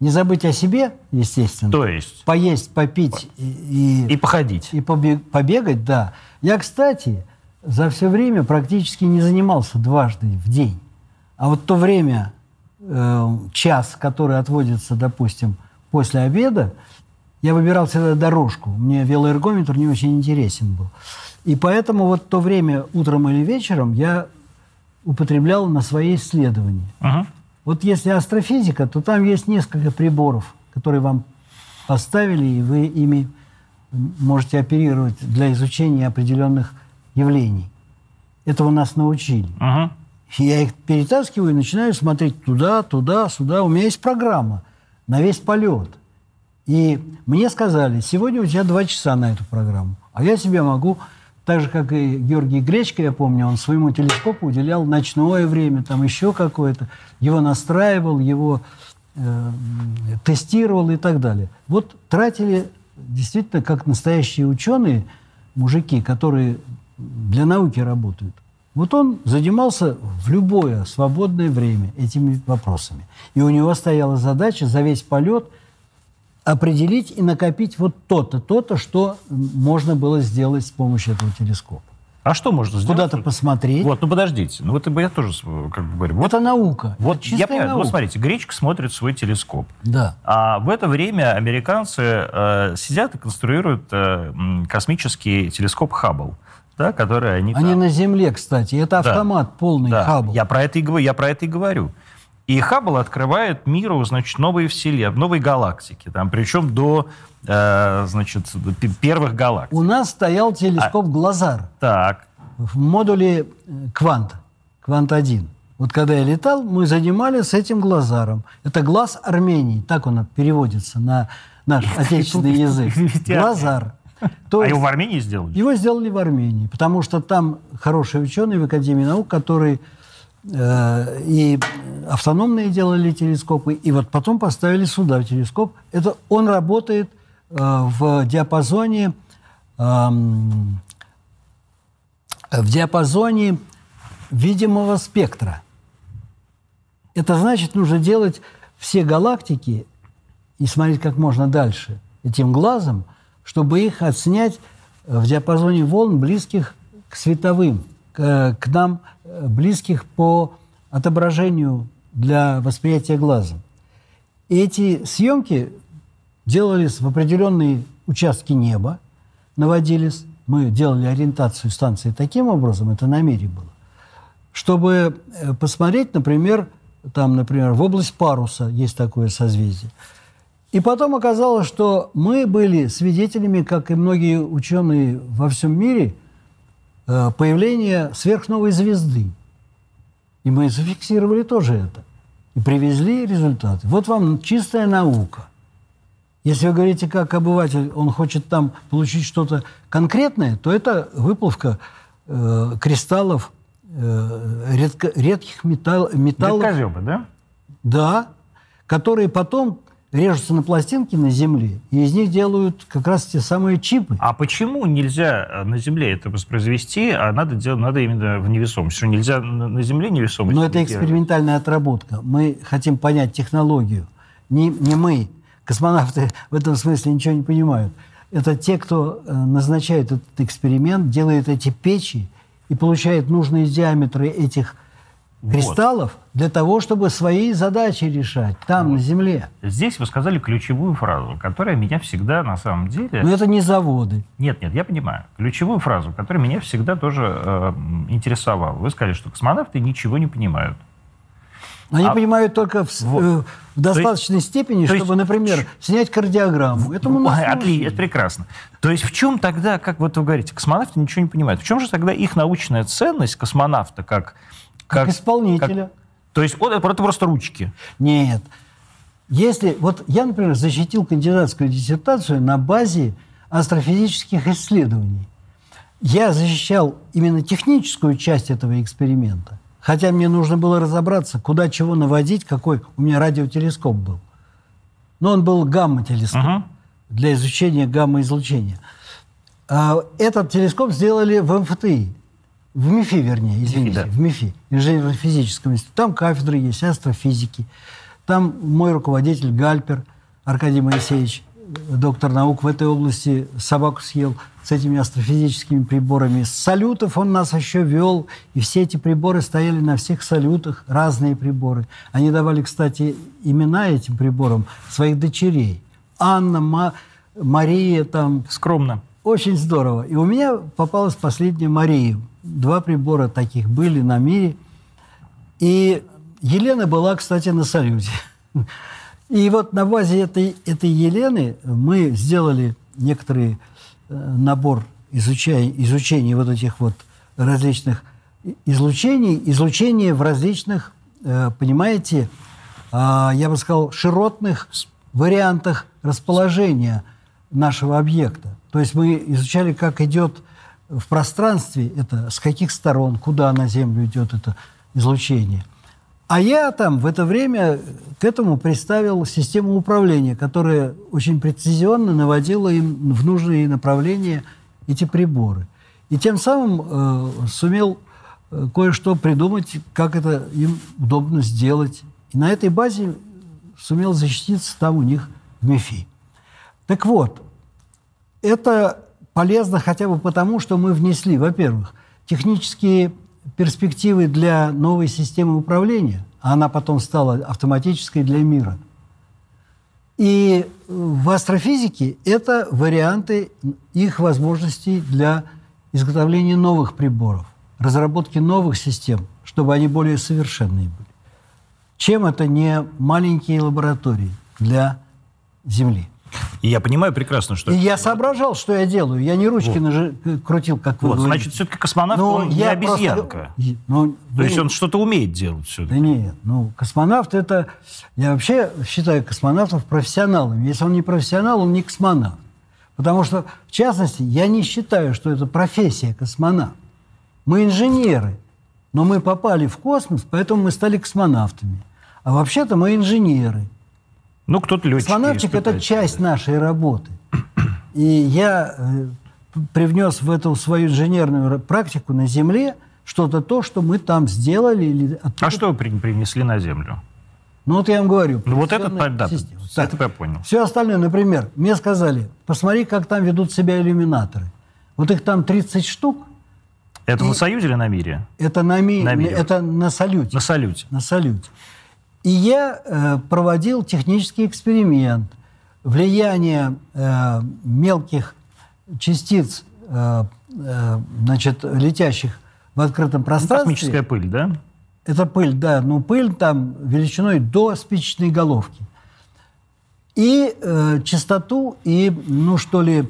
не забыть о себе, естественно. То есть? Поесть, попить и... И походить. И побегать, да. Я, кстати, за все время практически не занимался дважды в день. А вот то время, э, час, который отводится, допустим, после обеда, я выбирал всегда дорожку. Мне велоэргометр не очень интересен был. И поэтому вот то время утром или вечером я употреблял на свои исследования. Uh-huh. Вот если астрофизика, то там есть несколько приборов, которые вам поставили, и вы ими можете оперировать для изучения определенных явлений. Этого нас научили. Угу. Я их перетаскиваю и начинаю смотреть туда, туда, сюда. У меня есть программа на весь полет. И мне сказали, сегодня у тебя два часа на эту программу. А я себе могу, так же, как и Георгий Гречко, я помню, он своему телескопу уделял ночное время, там еще какое-то. Его настраивал, его э, тестировал и так далее. Вот тратили действительно как настоящие ученые, мужики, которые для науки работают. Вот он занимался в любое свободное время этими вопросами. И у него стояла задача за весь полет определить и накопить вот то-то, то-то, что можно было сделать с помощью этого телескопа. А что можно сделать? Куда-то посмотреть. Вот, ну подождите. Ну вот я тоже как бы говорю. Вот, это наука. Вот это я понимаю. Наука. Вот смотрите, Гречка смотрит свой телескоп. Да. А в это время американцы э, сидят и конструируют э, космический телескоп Хаббл. Да, который они, они там... на Земле, кстати. Это автомат да. полный да. Хаббл. Я про это и говорю. Я про это и говорю. И Хаббл открывает миру, значит, новые вселенные, новые галактики. Там, причем до, э, значит, первых галактик. У нас стоял телескоп а, Глазар. Так. В модуле э, Квант. Квант-1. Вот когда я летал, мы занимались этим глазаром. Это глаз Армении, так он переводится на наш [laughs] отечественный язык. Глазар. [laughs] То а его в Армении сделали? Его сделали в Армении, потому что там хорошие ученые в Академии наук, которые и автономные делали телескопы, и вот потом поставили сюда телескоп. Это он работает э, в диапазоне эм, в диапазоне видимого спектра. Это значит, нужно делать все галактики и смотреть как можно дальше этим глазом, чтобы их отснять в диапазоне волн, близких к световым, к, нам близких по отображению для восприятия глазом. И эти съемки делались в определенные участки неба, наводились. Мы делали ориентацию станции таким образом, это на мире было, чтобы э, посмотреть, например, там, например, в область паруса есть такое созвездие. И потом оказалось, что мы были свидетелями, как и многие ученые во всем мире – Э, появление сверхновой звезды. И мы зафиксировали тоже это. И привезли результаты. Вот вам чистая наука. Если вы говорите, как обыватель, он хочет там получить что-то конкретное, то это выплавка э, кристаллов э, редко, редких металл, металлов. Редкоземы, да? Да, которые потом режутся на пластинки на Земле, и из них делают как раз те самые чипы. А почему нельзя э, на Земле это воспроизвести, а надо, делать, надо именно в невесомость? Что нельзя на Земле невесомость? Но это экспериментальная отработка. Мы хотим понять технологию. Не, не мы. Космонавты в этом смысле ничего не понимают. Это те, кто э, назначает этот эксперимент, делает эти печи и получает нужные диаметры этих кристаллов вот. для того, чтобы свои задачи решать там, вот. на Земле. Здесь вы сказали ключевую фразу, которая меня всегда на самом деле... Но это не заводы. Нет, нет, я понимаю. Ключевую фразу, которая меня всегда тоже э, интересовала. Вы сказали, что космонавты ничего не понимают. Они а... понимают только в, вот. э, в достаточной есть, степени, чтобы, есть... например, снять кардиограмму. Это у нас Отлично, это прекрасно. То есть в чем тогда, как вот вы говорите, космонавты ничего не понимают, в чем же тогда их научная ценность космонавта как как, как исполнителя. Как, то есть вот, это просто ручки? Нет. Если, вот я, например, защитил кандидатскую диссертацию на базе астрофизических исследований. Я защищал именно техническую часть этого эксперимента. Хотя мне нужно было разобраться, куда чего наводить, какой у меня радиотелескоп был. Но он был гамма-телескоп uh-huh. для изучения гамма-излучения. А, этот телескоп сделали в МФТИ в МИФИ, вернее, извините, МИФИ, да. в МИФИ, инженерно-физическом институте. Там кафедры есть астрофизики. Там мой руководитель Гальпер Аркадий Моисеевич, доктор наук в этой области, собаку съел с этими астрофизическими приборами. С салютов он нас еще вел, и все эти приборы стояли на всех салютах, разные приборы. Они давали, кстати, имена этим приборам своих дочерей. Анна, Ма, Мария там. Скромно. Очень здорово. И у меня попалась последняя Мария два прибора таких были на мире. И Елена была, кстати, на салюте. И вот на базе этой, этой Елены мы сделали некоторый э, набор изучения, изучения вот этих вот различных излучений, излучение в различных, э, понимаете, а, я бы сказал, широтных вариантах расположения нашего объекта. То есть мы изучали, как идет в пространстве это, с каких сторон, куда на Землю идет это излучение. А я там в это время к этому представил систему управления, которая очень прецизионно наводила им в нужные направления эти приборы. И тем самым э, сумел э, кое-что придумать, как это им удобно сделать. И на этой базе сумел защититься там у них в МИФИ. Так вот, это полезно хотя бы потому, что мы внесли, во-первых, технические перспективы для новой системы управления, а она потом стала автоматической для мира. И в астрофизике это варианты их возможностей для изготовления новых приборов, разработки новых систем, чтобы они более совершенные были. Чем это не маленькие лаборатории для Земли? И я понимаю прекрасно, что... И я соображал, что я делаю. Я не ручки вот. нажи... крутил, как вы вот, говорите. Значит, все-таки космонавт, Но он не обезьянка. Просто... Ну, То есть он что-то умеет делать все-таки. Да нет, ну, космонавт это... Я вообще считаю космонавтов профессионалами. Если он не профессионал, он не космонавт. Потому что, в частности, я не считаю, что это профессия космонавт. Мы инженеры, но мы попали в космос, поэтому мы стали космонавтами. А вообще-то мы инженеры – ну, кто-то летчик. Космонавтика – это часть нашей работы. И я э, привнес в эту свою инженерную практику на Земле что-то то, что мы там сделали. Или. А что вы принесли на Землю? Ну, вот я вам говорю. Ну, вот это, да, так, это я понял. Все остальное, например, мне сказали, посмотри, как там ведут себя иллюминаторы. Вот их там 30 штук. Это и... на Союзе или на Мире? Это на, ми... на Мире. Это на Салюте. На Салюте. На Салюте. И я э, проводил технический эксперимент. Влияние э, мелких частиц, э, э, значит, летящих в открытом пространстве. Космическая пыль, да? Это пыль, да. Ну, пыль там величиной до спичечной головки. И э, частоту, и, ну, что ли,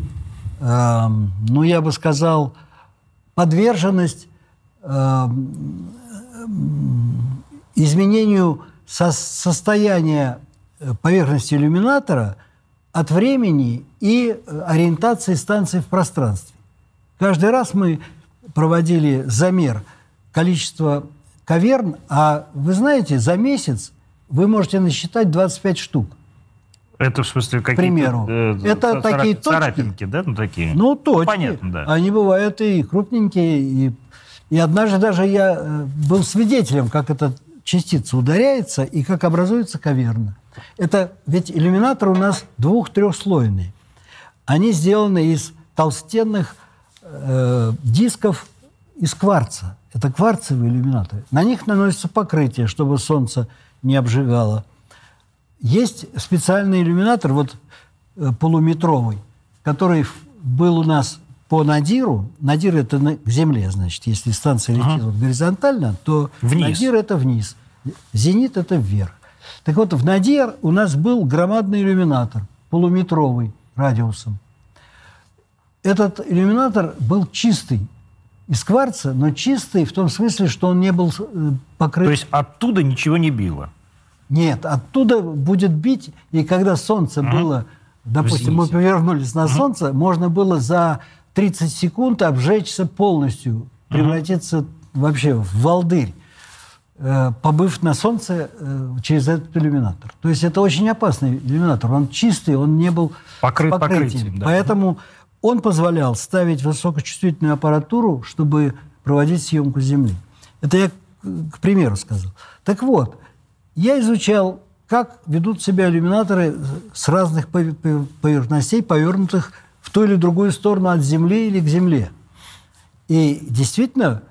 э, ну, я бы сказал, подверженность э, изменению со состояние э, поверхности иллюминатора от времени и э, ориентации станции в пространстве. Каждый раз мы проводили замер количества каверн, а вы знаете, за месяц вы можете насчитать 25 штук. Это в смысле какие-то... К примеру. Э, это цара... такие точки. Царапинки, да? Ну, такие. Ну, точки. Понятно, да. Они бывают и крупненькие, и, и однажды даже я э, был свидетелем, как этот частица ударяется и как образуется каверна. Это ведь иллюминатор у нас двух-трехслойный. Они сделаны из толстенных э, дисков из кварца. Это кварцевые иллюминаторы. На них наносится покрытие, чтобы солнце не обжигало. Есть специальный иллюминатор, вот э, полуметровый, который был у нас по надиру, надир это на, к земле, значит, если станция летит ага. вот горизонтально, то вниз. надир это вниз, зенит это вверх. Так вот, в надир у нас был громадный иллюминатор, полуметровый радиусом. Этот иллюминатор был чистый, из кварца, но чистый в том смысле, что он не был э, покрыт... То есть оттуда ничего не било? Нет, оттуда будет бить, и когда солнце ага. было, допустим, Извините. мы повернулись на солнце, можно было за 30 секунд обжечься полностью, превратиться ага. вообще в волдырь, э, побыв на солнце э, через этот иллюминатор. То есть это очень опасный иллюминатор. Он чистый, он не был покрыт покрытием. покрытием да. Поэтому он позволял ставить высокочувствительную аппаратуру, чтобы проводить съемку Земли. Это я к примеру сказал. Так вот, я изучал, как ведут себя иллюминаторы с разных поверхностей, повернутых в ту или другую сторону от Земли или к Земле. И действительно,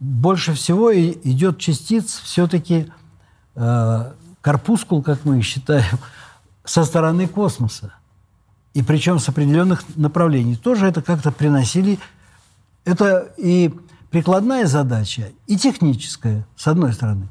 больше всего идет частиц все-таки э, корпускул, как мы считаем, со стороны космоса. И причем с определенных направлений. Тоже это как-то приносили. Это и прикладная задача, и техническая, с одной стороны.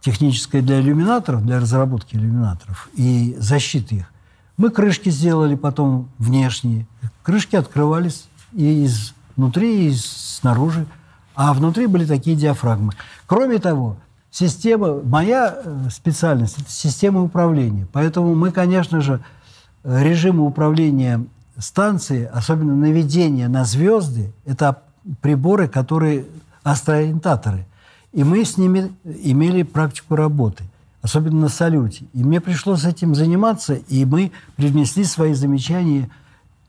Техническая для иллюминаторов, для разработки иллюминаторов и защиты их. Мы крышки сделали потом внешние. Крышки открывались и изнутри, и снаружи. А внутри были такие диафрагмы. Кроме того, система, моя э, специальность – это система управления. Поэтому мы, конечно же, режимы управления станции, особенно наведение на звезды, это приборы, которые астроориентаторы. И мы с ними имели практику работы, особенно на салюте. И мне пришлось этим заниматься, и мы привнесли свои замечания,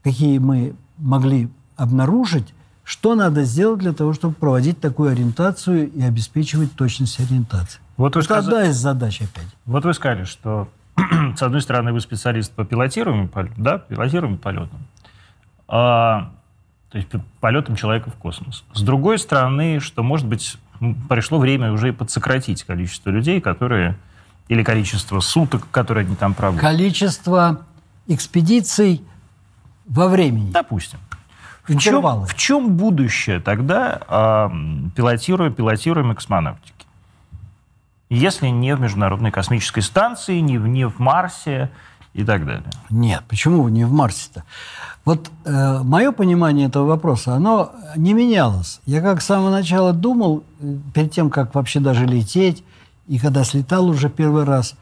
какие мы могли обнаружить, что надо сделать для того, чтобы проводить такую ориентацию и обеспечивать точность ориентации. Вот вы Это сказ... одна из задач опять. Вот вы сказали, что [clears throat] с одной стороны вы специалист по пилотируемым, да, пилотируемым полетам, а, то есть полетам человека в космос. С другой стороны, что, может быть, пришло время уже и подсократить количество людей, которые или количество суток, которые они там проводят. Количество экспедиций во времени. Допустим. В чем, в чем будущее тогда э, пилотируя, пилотируемой космонавтики? Если не в Международной космической станции, не в, не в Марсе и так далее. Нет, почему не в Марсе-то? Вот э, мое понимание этого вопроса, оно не менялось. Я как с самого начала думал, э, перед тем, как вообще даже лететь, и когда слетал уже первый раз,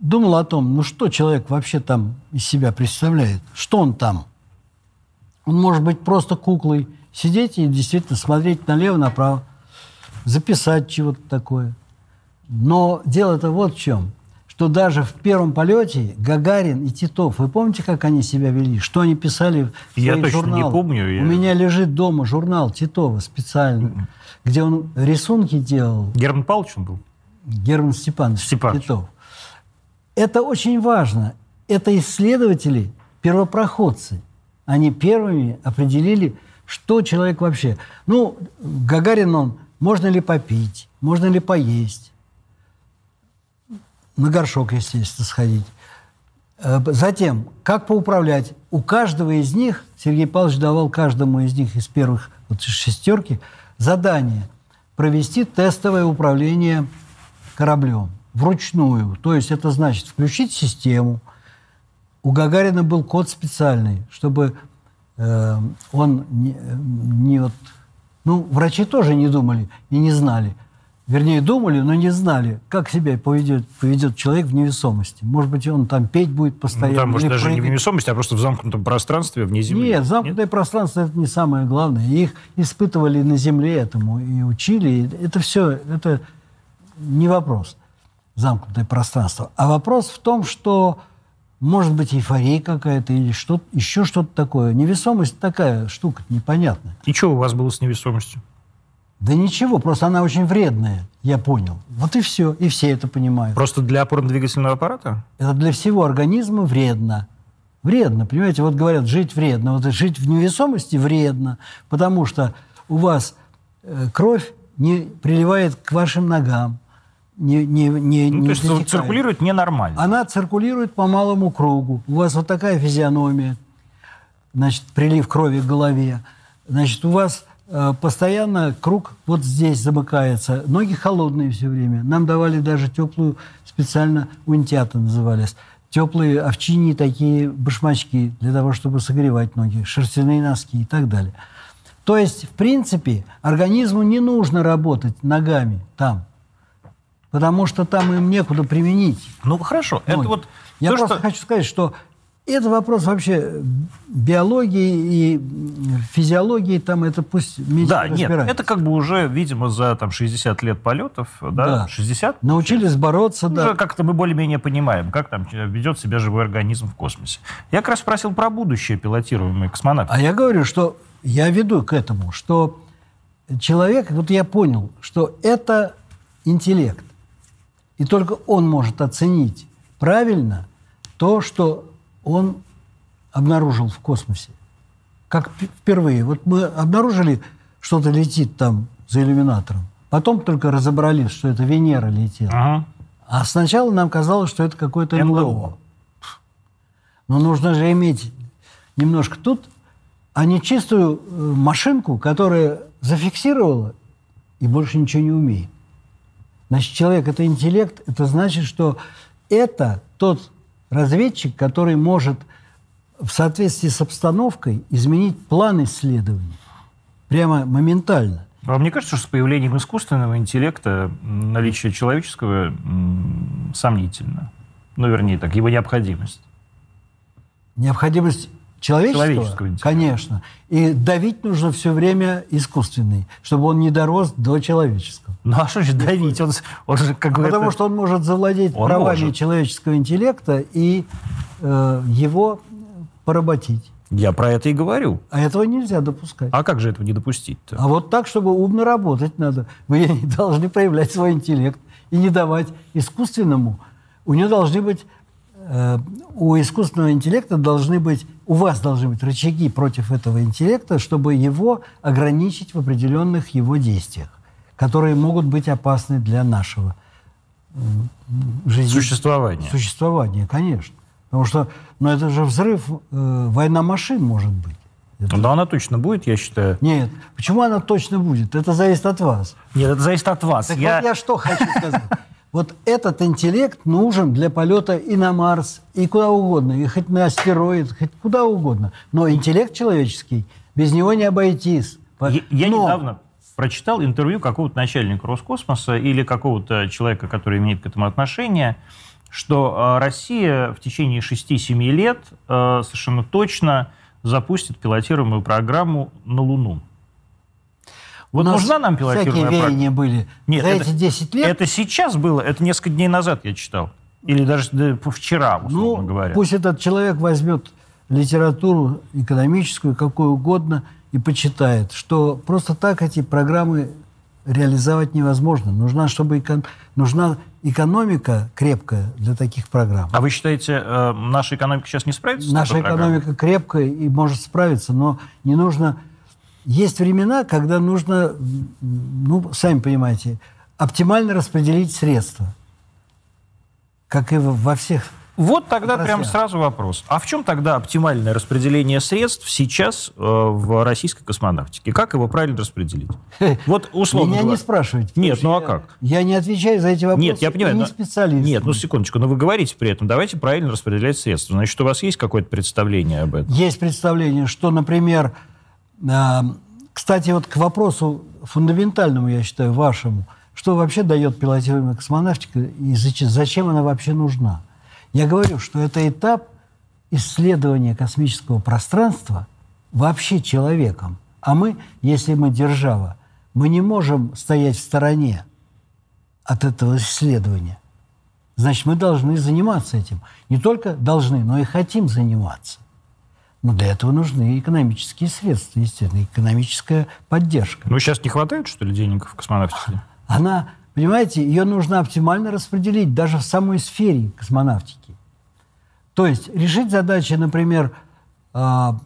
думал о том, ну что человек вообще там из себя представляет, что он там – он может быть просто куклой, сидеть и действительно смотреть налево-направо, записать чего-то такое. Но дело-то вот в чем, что даже в первом полете Гагарин и Титов, вы помните, как они себя вели? Что они писали в Я точно журналах? не помню. Я... У меня лежит дома журнал Титова специально, где он рисунки делал. Герман Павлович он был? Герман Степанович, Степанович Титов. Это очень важно. Это исследователи, первопроходцы – они первыми определили, что человек вообще. Ну, Гагарин он, можно ли попить, можно ли поесть, на горшок, естественно, сходить. Э, затем, как поуправлять. У каждого из них, Сергей Павлович давал каждому из них из первых вот, шестерки задание провести тестовое управление кораблем вручную. То есть это значит включить систему – у Гагарина был код специальный, чтобы э, он не, не вот... Ну, врачи тоже не думали и не знали. Вернее, думали, но не знали, как себя поведет, поведет человек в невесомости. Может быть, он там петь будет постоянно. Ну, там, может, даже прыгать. не в невесомости, а просто в замкнутом пространстве, вне Земли. Нет, замкнутое Нет? пространство – это не самое главное. Их испытывали на Земле этому и учили. Это все, это не вопрос, замкнутое пространство. А вопрос в том, что может быть, эйфория какая-то или что еще что-то такое. Невесомость такая штука непонятная. И что у вас было с невесомостью? Да ничего, просто она очень вредная, я понял. Вот и все, и все это понимают. Просто для опорно-двигательного аппарата? Это для всего организма вредно. Вредно, понимаете, вот говорят, жить вредно. Вот жить в невесомости вредно, потому что у вас э, кровь не приливает к вашим ногам, не, не, не, ну, не то есть затекает. циркулирует ненормально. Она циркулирует по малому кругу. У вас вот такая физиономия, значит, прилив крови к голове. Значит, у вас э, постоянно круг вот здесь замыкается. Ноги холодные все время. Нам давали даже теплую, специально унтята назывались. Теплые овчиньи такие башмачки для того, чтобы согревать ноги, шерстяные носки и так далее. То есть, в принципе, организму не нужно работать ногами там потому что там им некуда применить. Ну, хорошо. Это вот Я то, просто что... хочу сказать, что это вопрос вообще биологии и физиологии, там это пусть Да, нет, это как бы уже, видимо, за там, 60 лет полетов, да, да. 60? Научились бороться, уже да. как-то мы более-менее понимаем, как там ведет себя живой организм в космосе. Я как раз спросил про будущее пилотируемой космонавтики. А я говорю, что я веду к этому, что человек, вот я понял, что это интеллект. И только он может оценить правильно то, что он обнаружил в космосе. Как впервые. Вот мы обнаружили, что-то летит там за иллюминатором. Потом только разобрались, что это Венера летела. Ага. А сначала нам казалось, что это какое-то НЛО. Но нужно же иметь немножко тут, а не чистую э, машинку, которая зафиксировала и больше ничего не умеет. Значит, человек – это интеллект, это значит, что это тот разведчик, который может в соответствии с обстановкой изменить план исследований прямо моментально. Вам не кажется, что с появлением искусственного интеллекта наличие человеческого сомнительно? Ну, вернее так, его необходимость. Необходимость человеческого? Человеческого интеллекта. Конечно. И давить нужно все время искусственный, чтобы он не дорос до человеческого. Ну а что же давить? Он, он же как Потому что он может завладеть он правами может. человеческого интеллекта и э, его поработить. Я про это и говорю. А этого нельзя допускать. А как же этого не допустить-то? А вот так, чтобы умно работать надо. Вы не [laughs] должны проявлять свой интеллект и не давать искусственному. У него должны быть, у искусственного интеллекта должны быть, у вас должны быть рычаги против этого интеллекта, чтобы его ограничить в определенных его действиях, которые могут быть опасны для нашего жизни. Существования. Существования, конечно. Потому что, ну, это же взрыв, э, война машин может быть. Это... Да, она точно будет, я считаю. Нет, почему она точно будет? Это зависит от вас. Нет, это зависит от вас. Так я... вот я что хочу сказать. Вот этот интеллект нужен для полета и на Марс, и куда угодно, и хоть на астероид, хоть куда угодно. Но интеллект человеческий, без него не обойтись. Я, я Но... недавно прочитал интервью какого-то начальника Роскосмоса или какого-то человека, который имеет к этому отношение, что э, Россия в течение 6-7 лет э, совершенно точно запустит пилотируемую программу на Луну. Вот нужна нам пилотируемая всякие программа? были. Нет, За это, эти 10 лет? Это сейчас было, это несколько дней назад я читал. Или даже вчера, условно ну, говоря. Пусть этот человек возьмет литературу экономическую, какую угодно, и почитает, что просто так эти программы реализовать невозможно. Нужна, чтобы экон... нужна экономика крепкая для таких программ. А вы считаете, э, наша экономика сейчас не справится? Наша экономика программой? крепкая и может справиться, но не нужно... Есть времена, когда нужно, ну, сами понимаете, оптимально распределить средства. Как и во всех вот тогда прям сразу вопрос. А в чем тогда оптимальное распределение средств сейчас э, в российской космонавтике? Как его правильно распределить? [laughs] Вот условно Меня говоря. не спрашивайте. Нет, ну а как? Я не отвечаю за эти вопросы. Нет, я понимаю. Я не специалист. Нет, ну секундочку, но вы говорите при этом, давайте правильно распределять средства. Значит, у вас есть какое-то представление об этом? Есть представление, что, например, кстати, вот к вопросу фундаментальному, я считаю, вашему, что вообще дает пилотируемая космонавтика и зачем она вообще нужна? Я говорю, что это этап исследования космического пространства вообще человеком. А мы, если мы держава, мы не можем стоять в стороне от этого исследования. Значит, мы должны заниматься этим. Не только должны, но и хотим заниматься. Но для этого нужны экономические средства, естественно, экономическая поддержка. Ну, сейчас не хватает, что ли, денег в космонавтике? Она, понимаете, ее нужно оптимально распределить даже в самой сфере космонавтики. То есть решить задачи, например, а,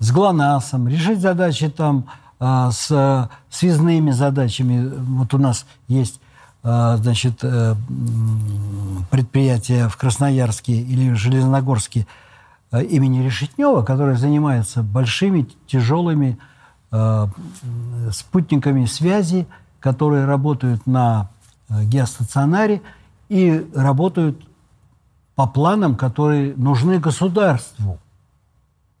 с ГЛОНАССом, решить задачи там а, с связными задачами. Вот у нас есть а, значит, э, предприятие в Красноярске или в Железногорске имени Решетнева, которое занимается большими, тяжелыми спутниками связи, которые работают на геостационаре и работают по планам, которые нужны государству.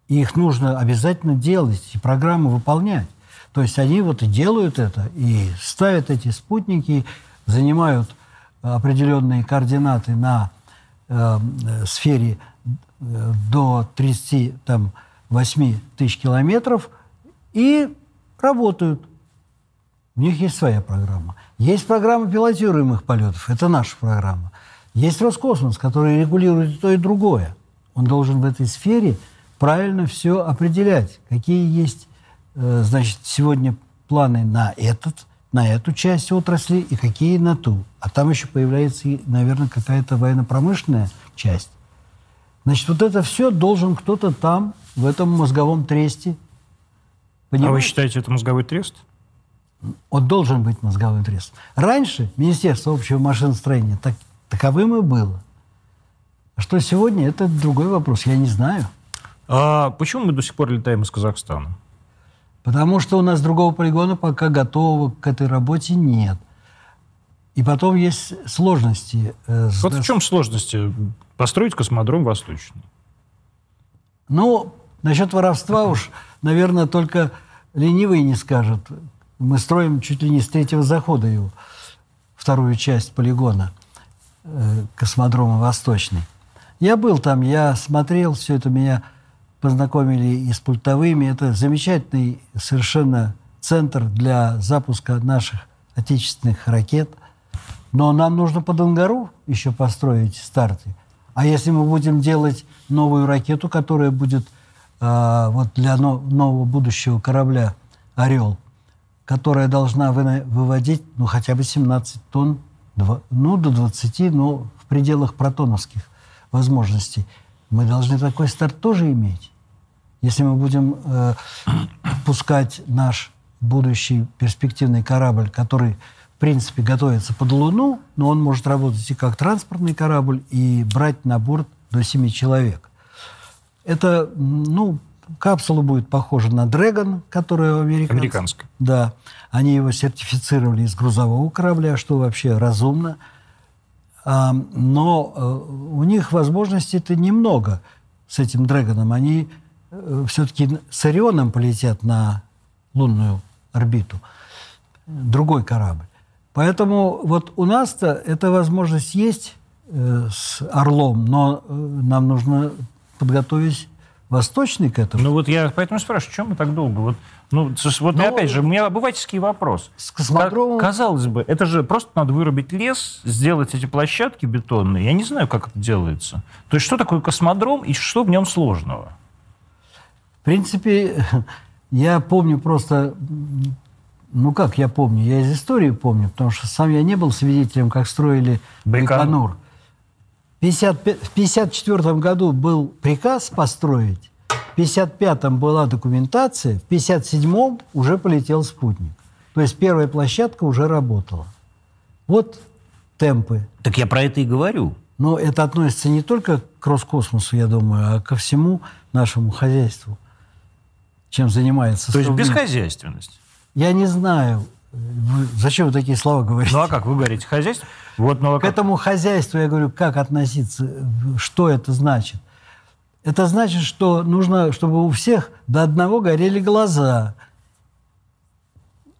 И их нужно обязательно делать, и программы выполнять. То есть они вот и делают это, и ставят эти спутники, занимают определенные координаты на э, сфере э, до 38 тысяч километров и работают. У них есть своя программа. Есть программа пилотируемых полетов, это наша программа. Есть Роскосмос, который регулирует то, и другое. Он должен в этой сфере правильно все определять, какие есть, э, значит, сегодня планы на этот, на эту часть отрасли и какие на ту. А там еще появляется, наверное, какая-то военно-промышленная часть. Значит, вот это все должен кто-то там, в этом мозговом тресте. Понимаете? А вы считаете, это мозговой трест? Он должен быть мозговым трестом. Раньше Министерство общего машиностроения так, Таковым и было. А что сегодня, это другой вопрос, я не знаю. А почему мы до сих пор летаем из Казахстана? Потому что у нас другого полигона пока готового к этой работе нет. И потом есть сложности. Э, вот в чем сложности? Построить космодром Восточный. Ну, насчет воровства уж, наверное, только ленивый не скажет. Мы строим чуть ли не с третьего захода его, вторую часть полигона э, космодрома Восточный. Я был там, я смотрел все это, меня познакомили и с пультовыми. Это замечательный совершенно центр для запуска наших отечественных ракет. Но нам нужно под Ангару еще построить старты. А если мы будем делать новую ракету, которая будет э, вот для но, нового будущего корабля «Орел», которая должна вы, выводить ну, хотя бы 17 тонн, 2, ну, до 20, но в пределах протоновских возможностей, мы должны такой старт тоже иметь. Если мы будем э, пускать наш будущий перспективный корабль, который принципе готовится под Луну, но он может работать и как транспортный корабль, и брать на борт до 7 человек. Это, ну, капсула будет похожа на Dragon, которая американская. Американская. Да. Они его сертифицировали из грузового корабля, что вообще разумно. А, но э, у них возможностей-то немного с этим Дрэгоном. Они э, все-таки с Орионом полетят на лунную орбиту. Другой корабль. Поэтому вот у нас-то эта возможность есть э, с Орлом, но э, нам нужно подготовить восточный к этому. Ну вот я поэтому спрашиваю, чем мы так долго? Вот, ну, вот Но, опять же, у меня обывательский вопрос. С космодромом... Казалось бы, это же просто надо вырубить лес, сделать эти площадки бетонные. Я не знаю, как это делается. То есть что такое космодром и что в нем сложного? В принципе, [laughs] я помню просто ну как я помню? Я из истории помню, потому что сам я не был свидетелем, как строили Байконур. В 1954 году был приказ построить, в 1955 была документация, в 1957 уже полетел спутник. То есть первая площадка уже работала. Вот темпы. Так я про это и говорю. Но это относится не только к Роскосмосу, я думаю, а ко всему нашему хозяйству, чем занимается. То есть бесхозяйственность? Я не знаю, вы, зачем вы такие слова говорите? Ну а как вы говорите, хозяйство? Вот, ну, а К этому хозяйству я говорю, как относиться, что это значит? Это значит, что нужно, чтобы у всех до одного горели глаза.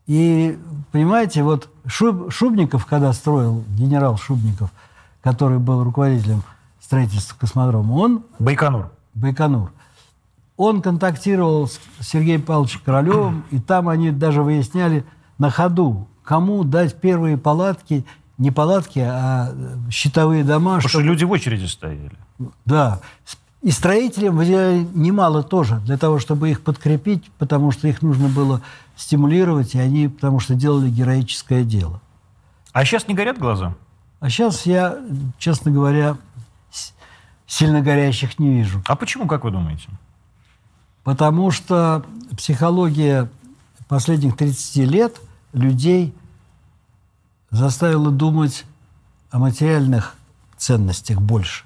И, понимаете, вот Шуб, Шубников, когда строил, генерал Шубников, который был руководителем строительства космодрома, он... Байконур. Байконур он контактировал с Сергеем Павловичем Королевым, и там они даже выясняли на ходу, кому дать первые палатки, не палатки, а щитовые дома. Потому чтобы... что люди в очереди стояли. Да. И строителям выделяли немало тоже, для того, чтобы их подкрепить, потому что их нужно было стимулировать, и они, потому что делали героическое дело. А сейчас не горят глаза? А сейчас я, честно говоря, сильно горящих не вижу. А почему, как вы думаете? Потому что психология последних 30 лет людей заставила думать о материальных ценностях больше.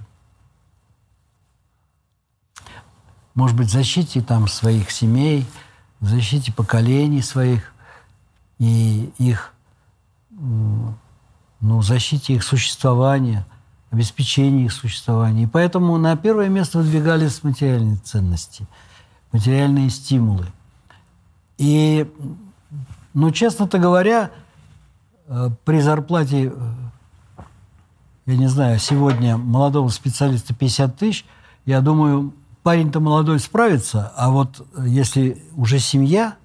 Может быть, защите там своих семей, защите поколений своих и их, ну, защите их существования, обеспечении их существования. И поэтому на первое место выдвигались материальные ценности – материальные стимулы. И, ну, честно-то говоря, э, при зарплате, э, я не знаю, сегодня молодого специалиста 50 тысяч, я думаю, парень-то молодой справится, а вот если уже семья...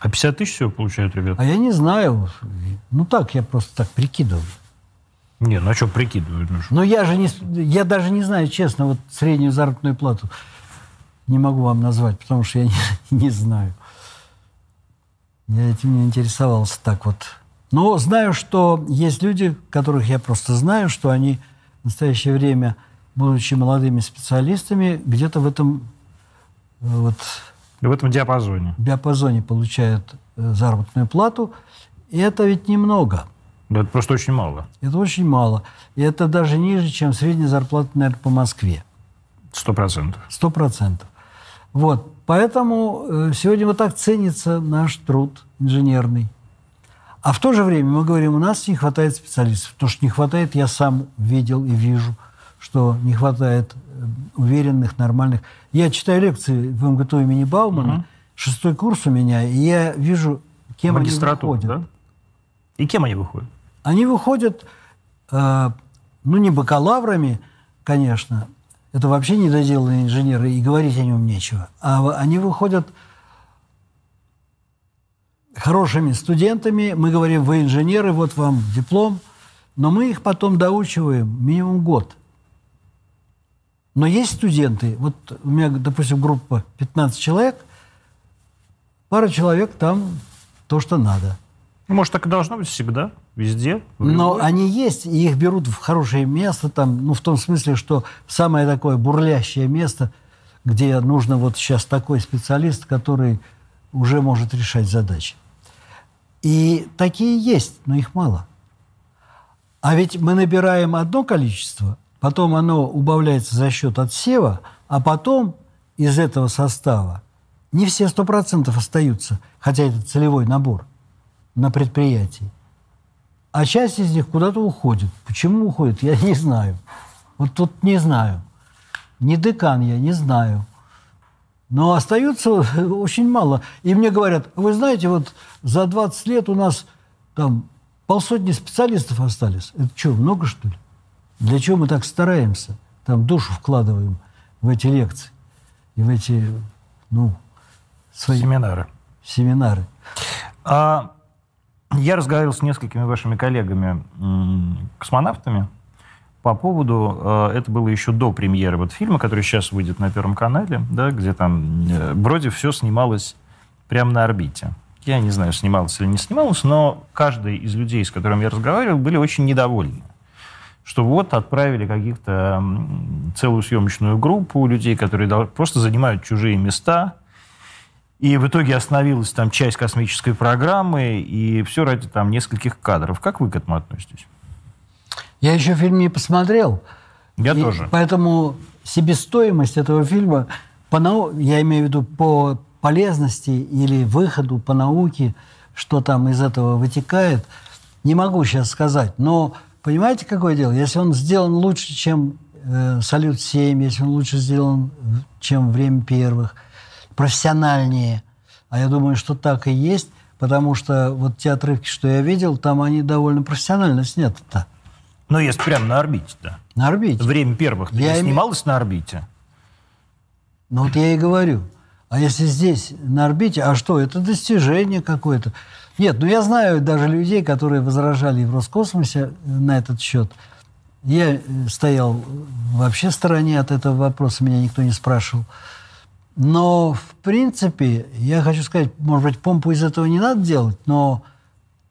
А 50 тысяч всего получают ребята? А я не знаю. Ну так, я просто так прикидываю. Не, ну а что прикидывают? Ну, Но я же не... Я даже не знаю, честно, вот среднюю заработную плату не могу вам назвать, потому что я не, [laughs] не знаю. Я этим не интересовался так вот. Но знаю, что есть люди, которых я просто знаю, что они в настоящее время, будучи молодыми специалистами, где-то в этом э, вот... В этом диапазоне. диапазоне получают э, заработную плату. И это ведь немного. Да, это просто очень мало. Это очень мало. И это даже ниже, чем средняя зарплата, наверное, по Москве. Сто процентов. Сто процентов. Вот. Поэтому э, сегодня вот так ценится наш труд инженерный. А в то же время мы говорим, у нас не хватает специалистов. Потому что не хватает, я сам видел и вижу, что не хватает э, уверенных, нормальных. Я читаю лекции в МГТУ имени Баумана, угу. шестой курс у меня, и я вижу Кем они выходят? да? И кем они выходят? Они выходят, э, ну, не бакалаврами, конечно, это вообще недоделанные инженеры, и говорить о нем нечего. А они выходят хорошими студентами. Мы говорим, вы инженеры, вот вам диплом. Но мы их потом доучиваем минимум год. Но есть студенты, вот у меня, допустим, группа 15 человек, пара человек там то, что надо. Может, так и должно быть всегда, везде? Но они есть, и их берут в хорошее место, там, ну, в том смысле, что самое такое бурлящее место, где нужно вот сейчас такой специалист, который уже может решать задачи. И такие есть, но их мало. А ведь мы набираем одно количество, потом оно убавляется за счет отсева, а потом из этого состава не все сто процентов остаются, хотя это целевой набор на предприятии. А часть из них куда-то уходит. Почему уходит, я не знаю. Вот тут не знаю. Не декан я, не знаю. Но остается [laughs] очень мало. И мне говорят, вы знаете, вот за 20 лет у нас там полсотни специалистов остались. Это что, много что ли? Для чего мы так стараемся? Там душу вкладываем в эти лекции и в эти, ну, свои... Семинары. Семинары. А, я разговаривал с несколькими вашими коллегами, космонавтами, по поводу, э, это было еще до премьеры вот фильма, который сейчас выйдет на Первом канале, да, где там э, вроде все снималось прямо на орбите. Я не знаю, снималось или не снималось, но каждый из людей, с которым я разговаривал, были очень недовольны. Что вот отправили каких-то целую съемочную группу людей, которые просто занимают чужие места, и в итоге остановилась там часть космической программы, и все ради там нескольких кадров. Как вы к этому относитесь? Я еще фильм не посмотрел. Я и тоже. Поэтому себестоимость этого фильма, по нау... я имею в виду по полезности или выходу по науке, что там из этого вытекает, не могу сейчас сказать. Но понимаете, какое дело? Если он сделан лучше, чем э, «Салют-7», если он лучше сделан, чем «Время первых», профессиональнее, а я думаю, что так и есть, потому что вот те отрывки, что я видел, там они довольно профессионально сняты-то. Но есть прямо на орбите, да. На орбите. Время первых ты я снималась име... на орбите? Ну вот я и говорю. А если здесь, на орбите, а что, это достижение какое-то. Нет, ну я знаю даже людей, которые возражали в Роскосмосе на этот счет. Я э, стоял вообще в стороне от этого вопроса, меня никто не спрашивал. Но, в принципе, я хочу сказать, может быть, помпу из этого не надо делать, но,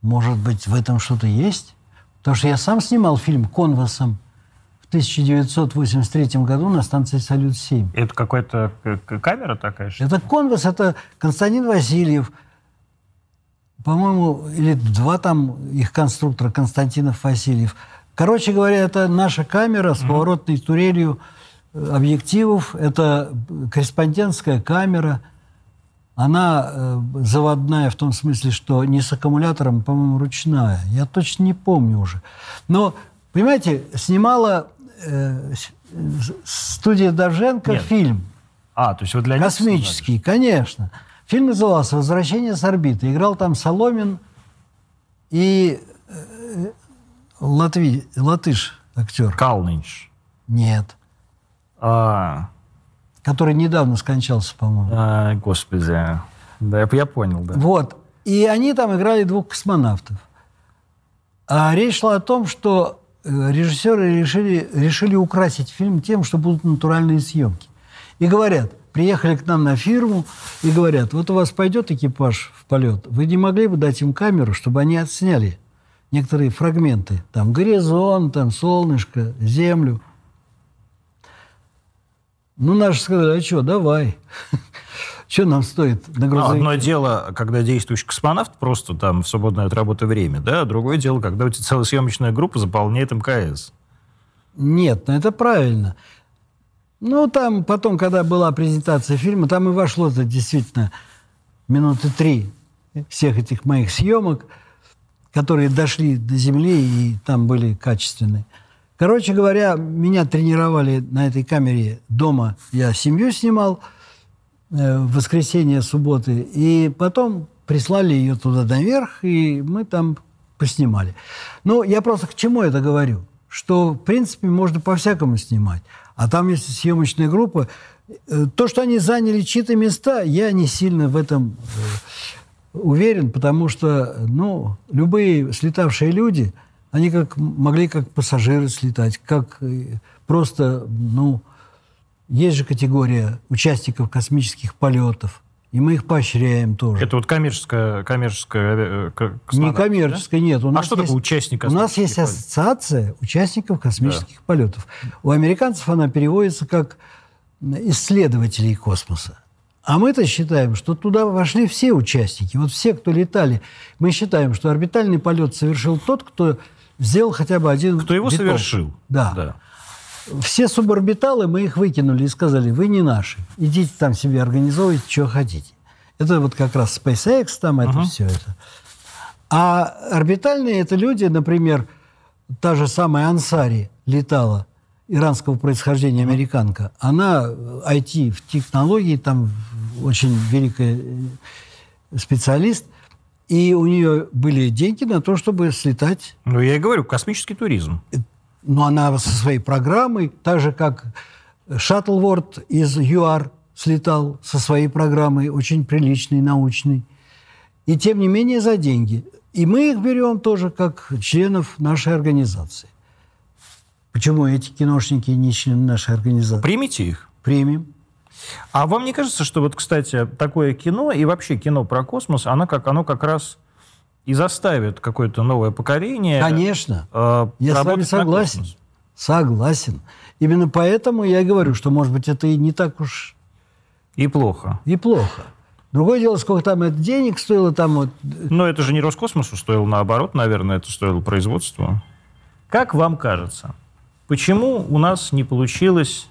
может быть, в этом что-то есть. Потому что я сам снимал фильм «Конвасом» в 1983 году на станции «Салют-7». Это какая-то камера такая? Что это «Конвас», это Константин Васильев, по-моему, или два там их конструктора, Константинов Васильев. Короче говоря, это наша камера с поворотной турелью э, объективов. Это корреспондентская камера – она э, заводная в том смысле, что не с аккумулятором, по-моему, ручная. Я точно не помню уже. Но, понимаете, снимала э, студия Довженко Нет. фильм. А, то есть вот для них Космический, конечно. Фильм назывался «Возвращение с орбиты». Играл там Соломин и э, Латви, латыш актер. Калнинш. Нет. А, который недавно скончался, по-моему. А, господи. Да, я, я понял, да. Вот. И они там играли двух космонавтов. А речь шла о том, что э, режиссеры решили, решили украсить фильм тем, что будут натуральные съемки. И говорят, приехали к нам на фирму и говорят, вот у вас пойдет экипаж в полет, вы не могли бы дать им камеру, чтобы они отсняли некоторые фрагменты, там горизонт, там солнышко, землю – ну, наши сказали, а что, давай. [laughs] Что нам стоит на грузовике? Одно дело, когда действующий космонавт просто там в свободное от работы время, да, а другое дело, когда у тебя целая съемочная группа заполняет МКС. Нет, ну это правильно. Ну, там потом, когда была презентация фильма, там и вошло это действительно минуты три всех этих моих съемок, которые дошли до Земли и там были качественные. Короче говоря, меня тренировали на этой камере дома. Я семью снимал э, в воскресенье, субботы. И потом прислали ее туда наверх, и мы там поснимали. Но я просто к чему это говорю? Что, в принципе, можно по-всякому снимать. А там, если съемочная группа, э, то, что они заняли чьи-то места, я не сильно в этом э, уверен, потому что, ну, любые слетавшие люди, они как могли как пассажиры слетать, как э, просто, ну, есть же категория участников космических полетов. И мы их поощряем тоже. Это вот коммерческая, коммерческая Не коммерческая, да? нет. У а нас что есть, такое участник У нас есть полетов? ассоциация участников космических да. полетов. У американцев она переводится как исследователей космоса. А мы-то считаем, что туда вошли все участники. Вот все, кто летали. Мы считаем, что орбитальный полет совершил тот, кто сделал хотя бы один Кто его виток. совершил. Да. да все суборбиталы мы их выкинули и сказали, вы не наши, идите там себе организовывайте, что хотите. Это вот как раз SpaceX, там это uh-huh. все это. А орбитальные это люди, например, та же самая Ансари летала, иранского происхождения американка. Она IT в технологии, там очень великая э, специалист. И у нее были деньги на то, чтобы слетать. Ну, я и говорю, космический туризм. Но она со своей программой, так же как Шаттлворд из ЮАР слетал со своей программой, очень приличной, научной. И тем не менее за деньги. И мы их берем тоже как членов нашей организации. Почему эти киношники не члены нашей организации? Примите их. Примем. А вам не кажется, что вот, кстати, такое кино и вообще кино про космос, оно как, оно как раз и заставит какое-то новое поколение... Конечно. Э, я с вами согласен. Согласен. Именно поэтому я и говорю, что, может быть, это и не так уж... И плохо. И плохо. Другое дело, сколько там это денег стоило там вот... Но это же не Роскосмосу стоило, наоборот, наверное, это стоило производству. Как вам кажется, почему у нас не получилось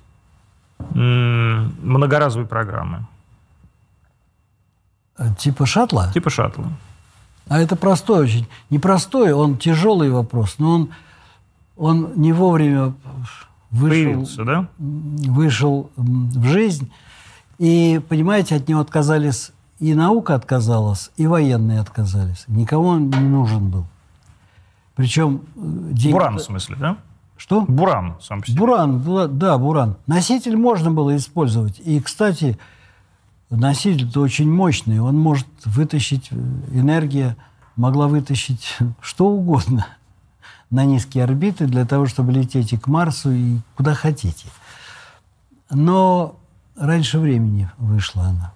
многоразовой программы? Типа шаттла? Типа шаттла. А это простой очень. Непростой, он тяжелый вопрос, но он, он не вовремя вышел, да? вышел в жизнь. И, понимаете, от него отказались и наука отказалась, и военные отказались. Никому он не нужен был. Причем... Э, деньги... Буран, в смысле, да? Что? Буран сам по себе. Буран, да, буран. Носитель можно было использовать. И, кстати, носитель-то очень мощный, он может вытащить, э, энергия могла вытащить [laughs] что угодно [laughs] на низкие орбиты для того, чтобы лететь и к Марсу, и куда хотите. Но раньше времени вышла она.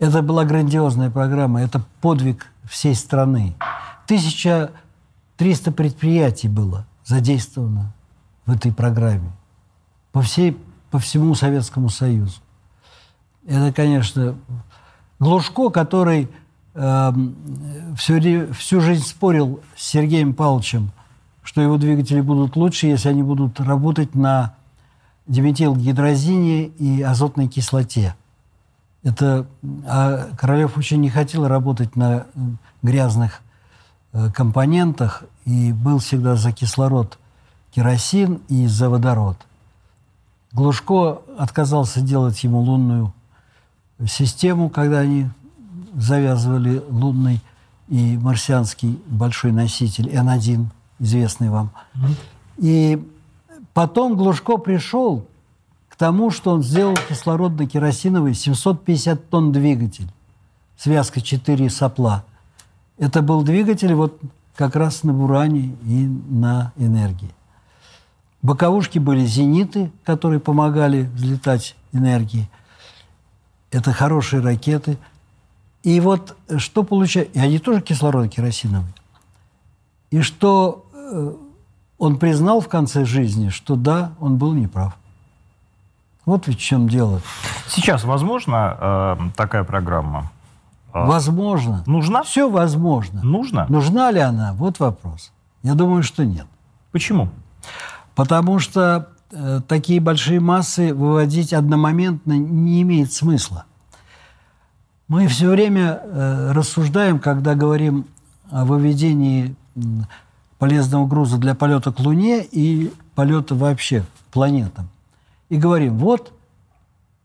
Это была грандиозная программа, это подвиг всей страны. 1300 предприятий было задействовано в этой программе по, всей, по всему Советскому Союзу. Это, конечно, Глушко, который э, всю, всю жизнь спорил с Сергеем Павловичем, что его двигатели будут лучше, если они будут работать на диметилгидрозине и азотной кислоте. Это, а Королев очень не хотел работать на грязных компонентах и был всегда за кислород, керосин и за водород. Глушко отказался делать ему лунную систему, когда они завязывали лунный и марсианский большой носитель N1, известный вам. Mm-hmm. И потом Глушко пришел к тому, что он сделал кислородно-керосиновый 750 тонн двигатель, связка 4 сопла. Это был двигатель вот как раз на буране и на энергии. Боковушки были зениты, которые помогали взлетать энергии – это хорошие ракеты. И вот что получается... И они тоже кислородно-керосиновые. И что э, он признал в конце жизни, что да, он был неправ. Вот ведь в чем дело. Сейчас возможно э, такая программа? Э, возможно. Нужна? Все возможно. Нужно? Нужна ли она? Вот вопрос. Я думаю, что нет. Почему? Потому что Э, такие большие массы выводить одномоментно не имеет смысла. Мы все время э, рассуждаем, когда говорим о выведении полезного груза для полета к Луне и полета вообще к планетам. И говорим, вот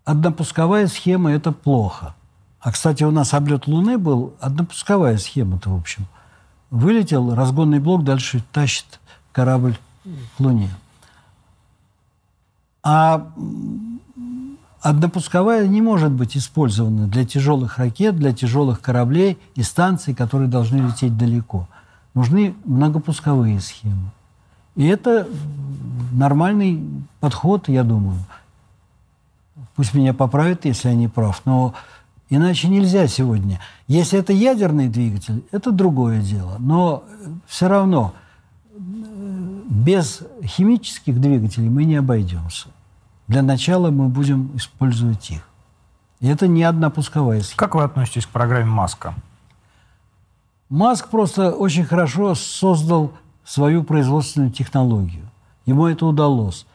однопусковая схема – это плохо. А, кстати, у нас облет Луны был однопусковая схема-то, в общем. Вылетел, разгонный блок дальше тащит корабль к Луне. А однопусковая не может быть использована для тяжелых ракет, для тяжелых кораблей и станций, которые должны лететь далеко. Нужны многопусковые схемы. И это нормальный подход, я думаю. Пусть меня поправят, если я не прав, но иначе нельзя сегодня. Если это ядерный двигатель, это другое дело. Но все равно без химических двигателей мы не обойдемся. Для начала мы будем использовать их. И это не одна пусковая схема. Как вы относитесь к программе Маска? Маск просто очень хорошо создал свою производственную технологию. Ему это удалось.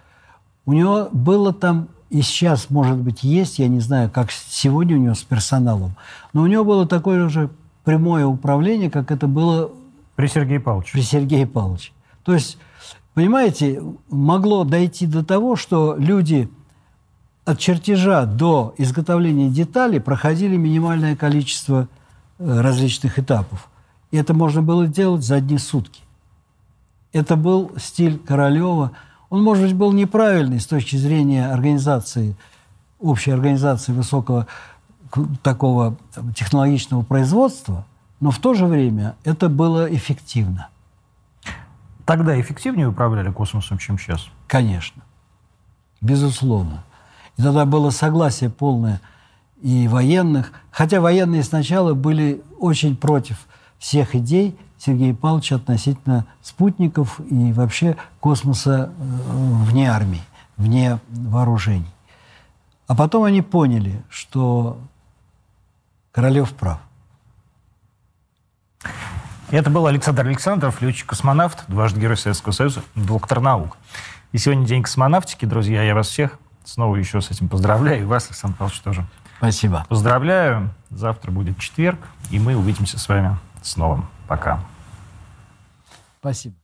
У него было там, и сейчас, может быть, есть, я не знаю, как сегодня у него с персоналом, но у него было такое же прямое управление, как это было при Сергее Павловиче. При Сергее Павловиче. То есть Понимаете, могло дойти до того, что люди от чертежа до изготовления деталей проходили минимальное количество э, различных этапов. И это можно было делать за одни сутки. Это был стиль Королева. Он, может быть, был неправильный с точки зрения организации, общей организации высокого такого технологичного производства, но в то же время это было эффективно. Тогда эффективнее управляли космосом, чем сейчас? Конечно. Безусловно. И тогда было согласие полное и военных. Хотя военные сначала были очень против всех идей Сергея Павловича относительно спутников и вообще космоса э, вне армии, вне вооружений. А потом они поняли, что Королев прав. Это был Александр Александров, летчик-космонавт, дважды Герой Советского Союза, доктор наук. И сегодня День космонавтики, друзья. Я вас всех снова еще с этим поздравляю. И вас, Александр Павлович, тоже. Спасибо. Поздравляю. Завтра будет четверг, и мы увидимся с вами снова. Пока. Спасибо.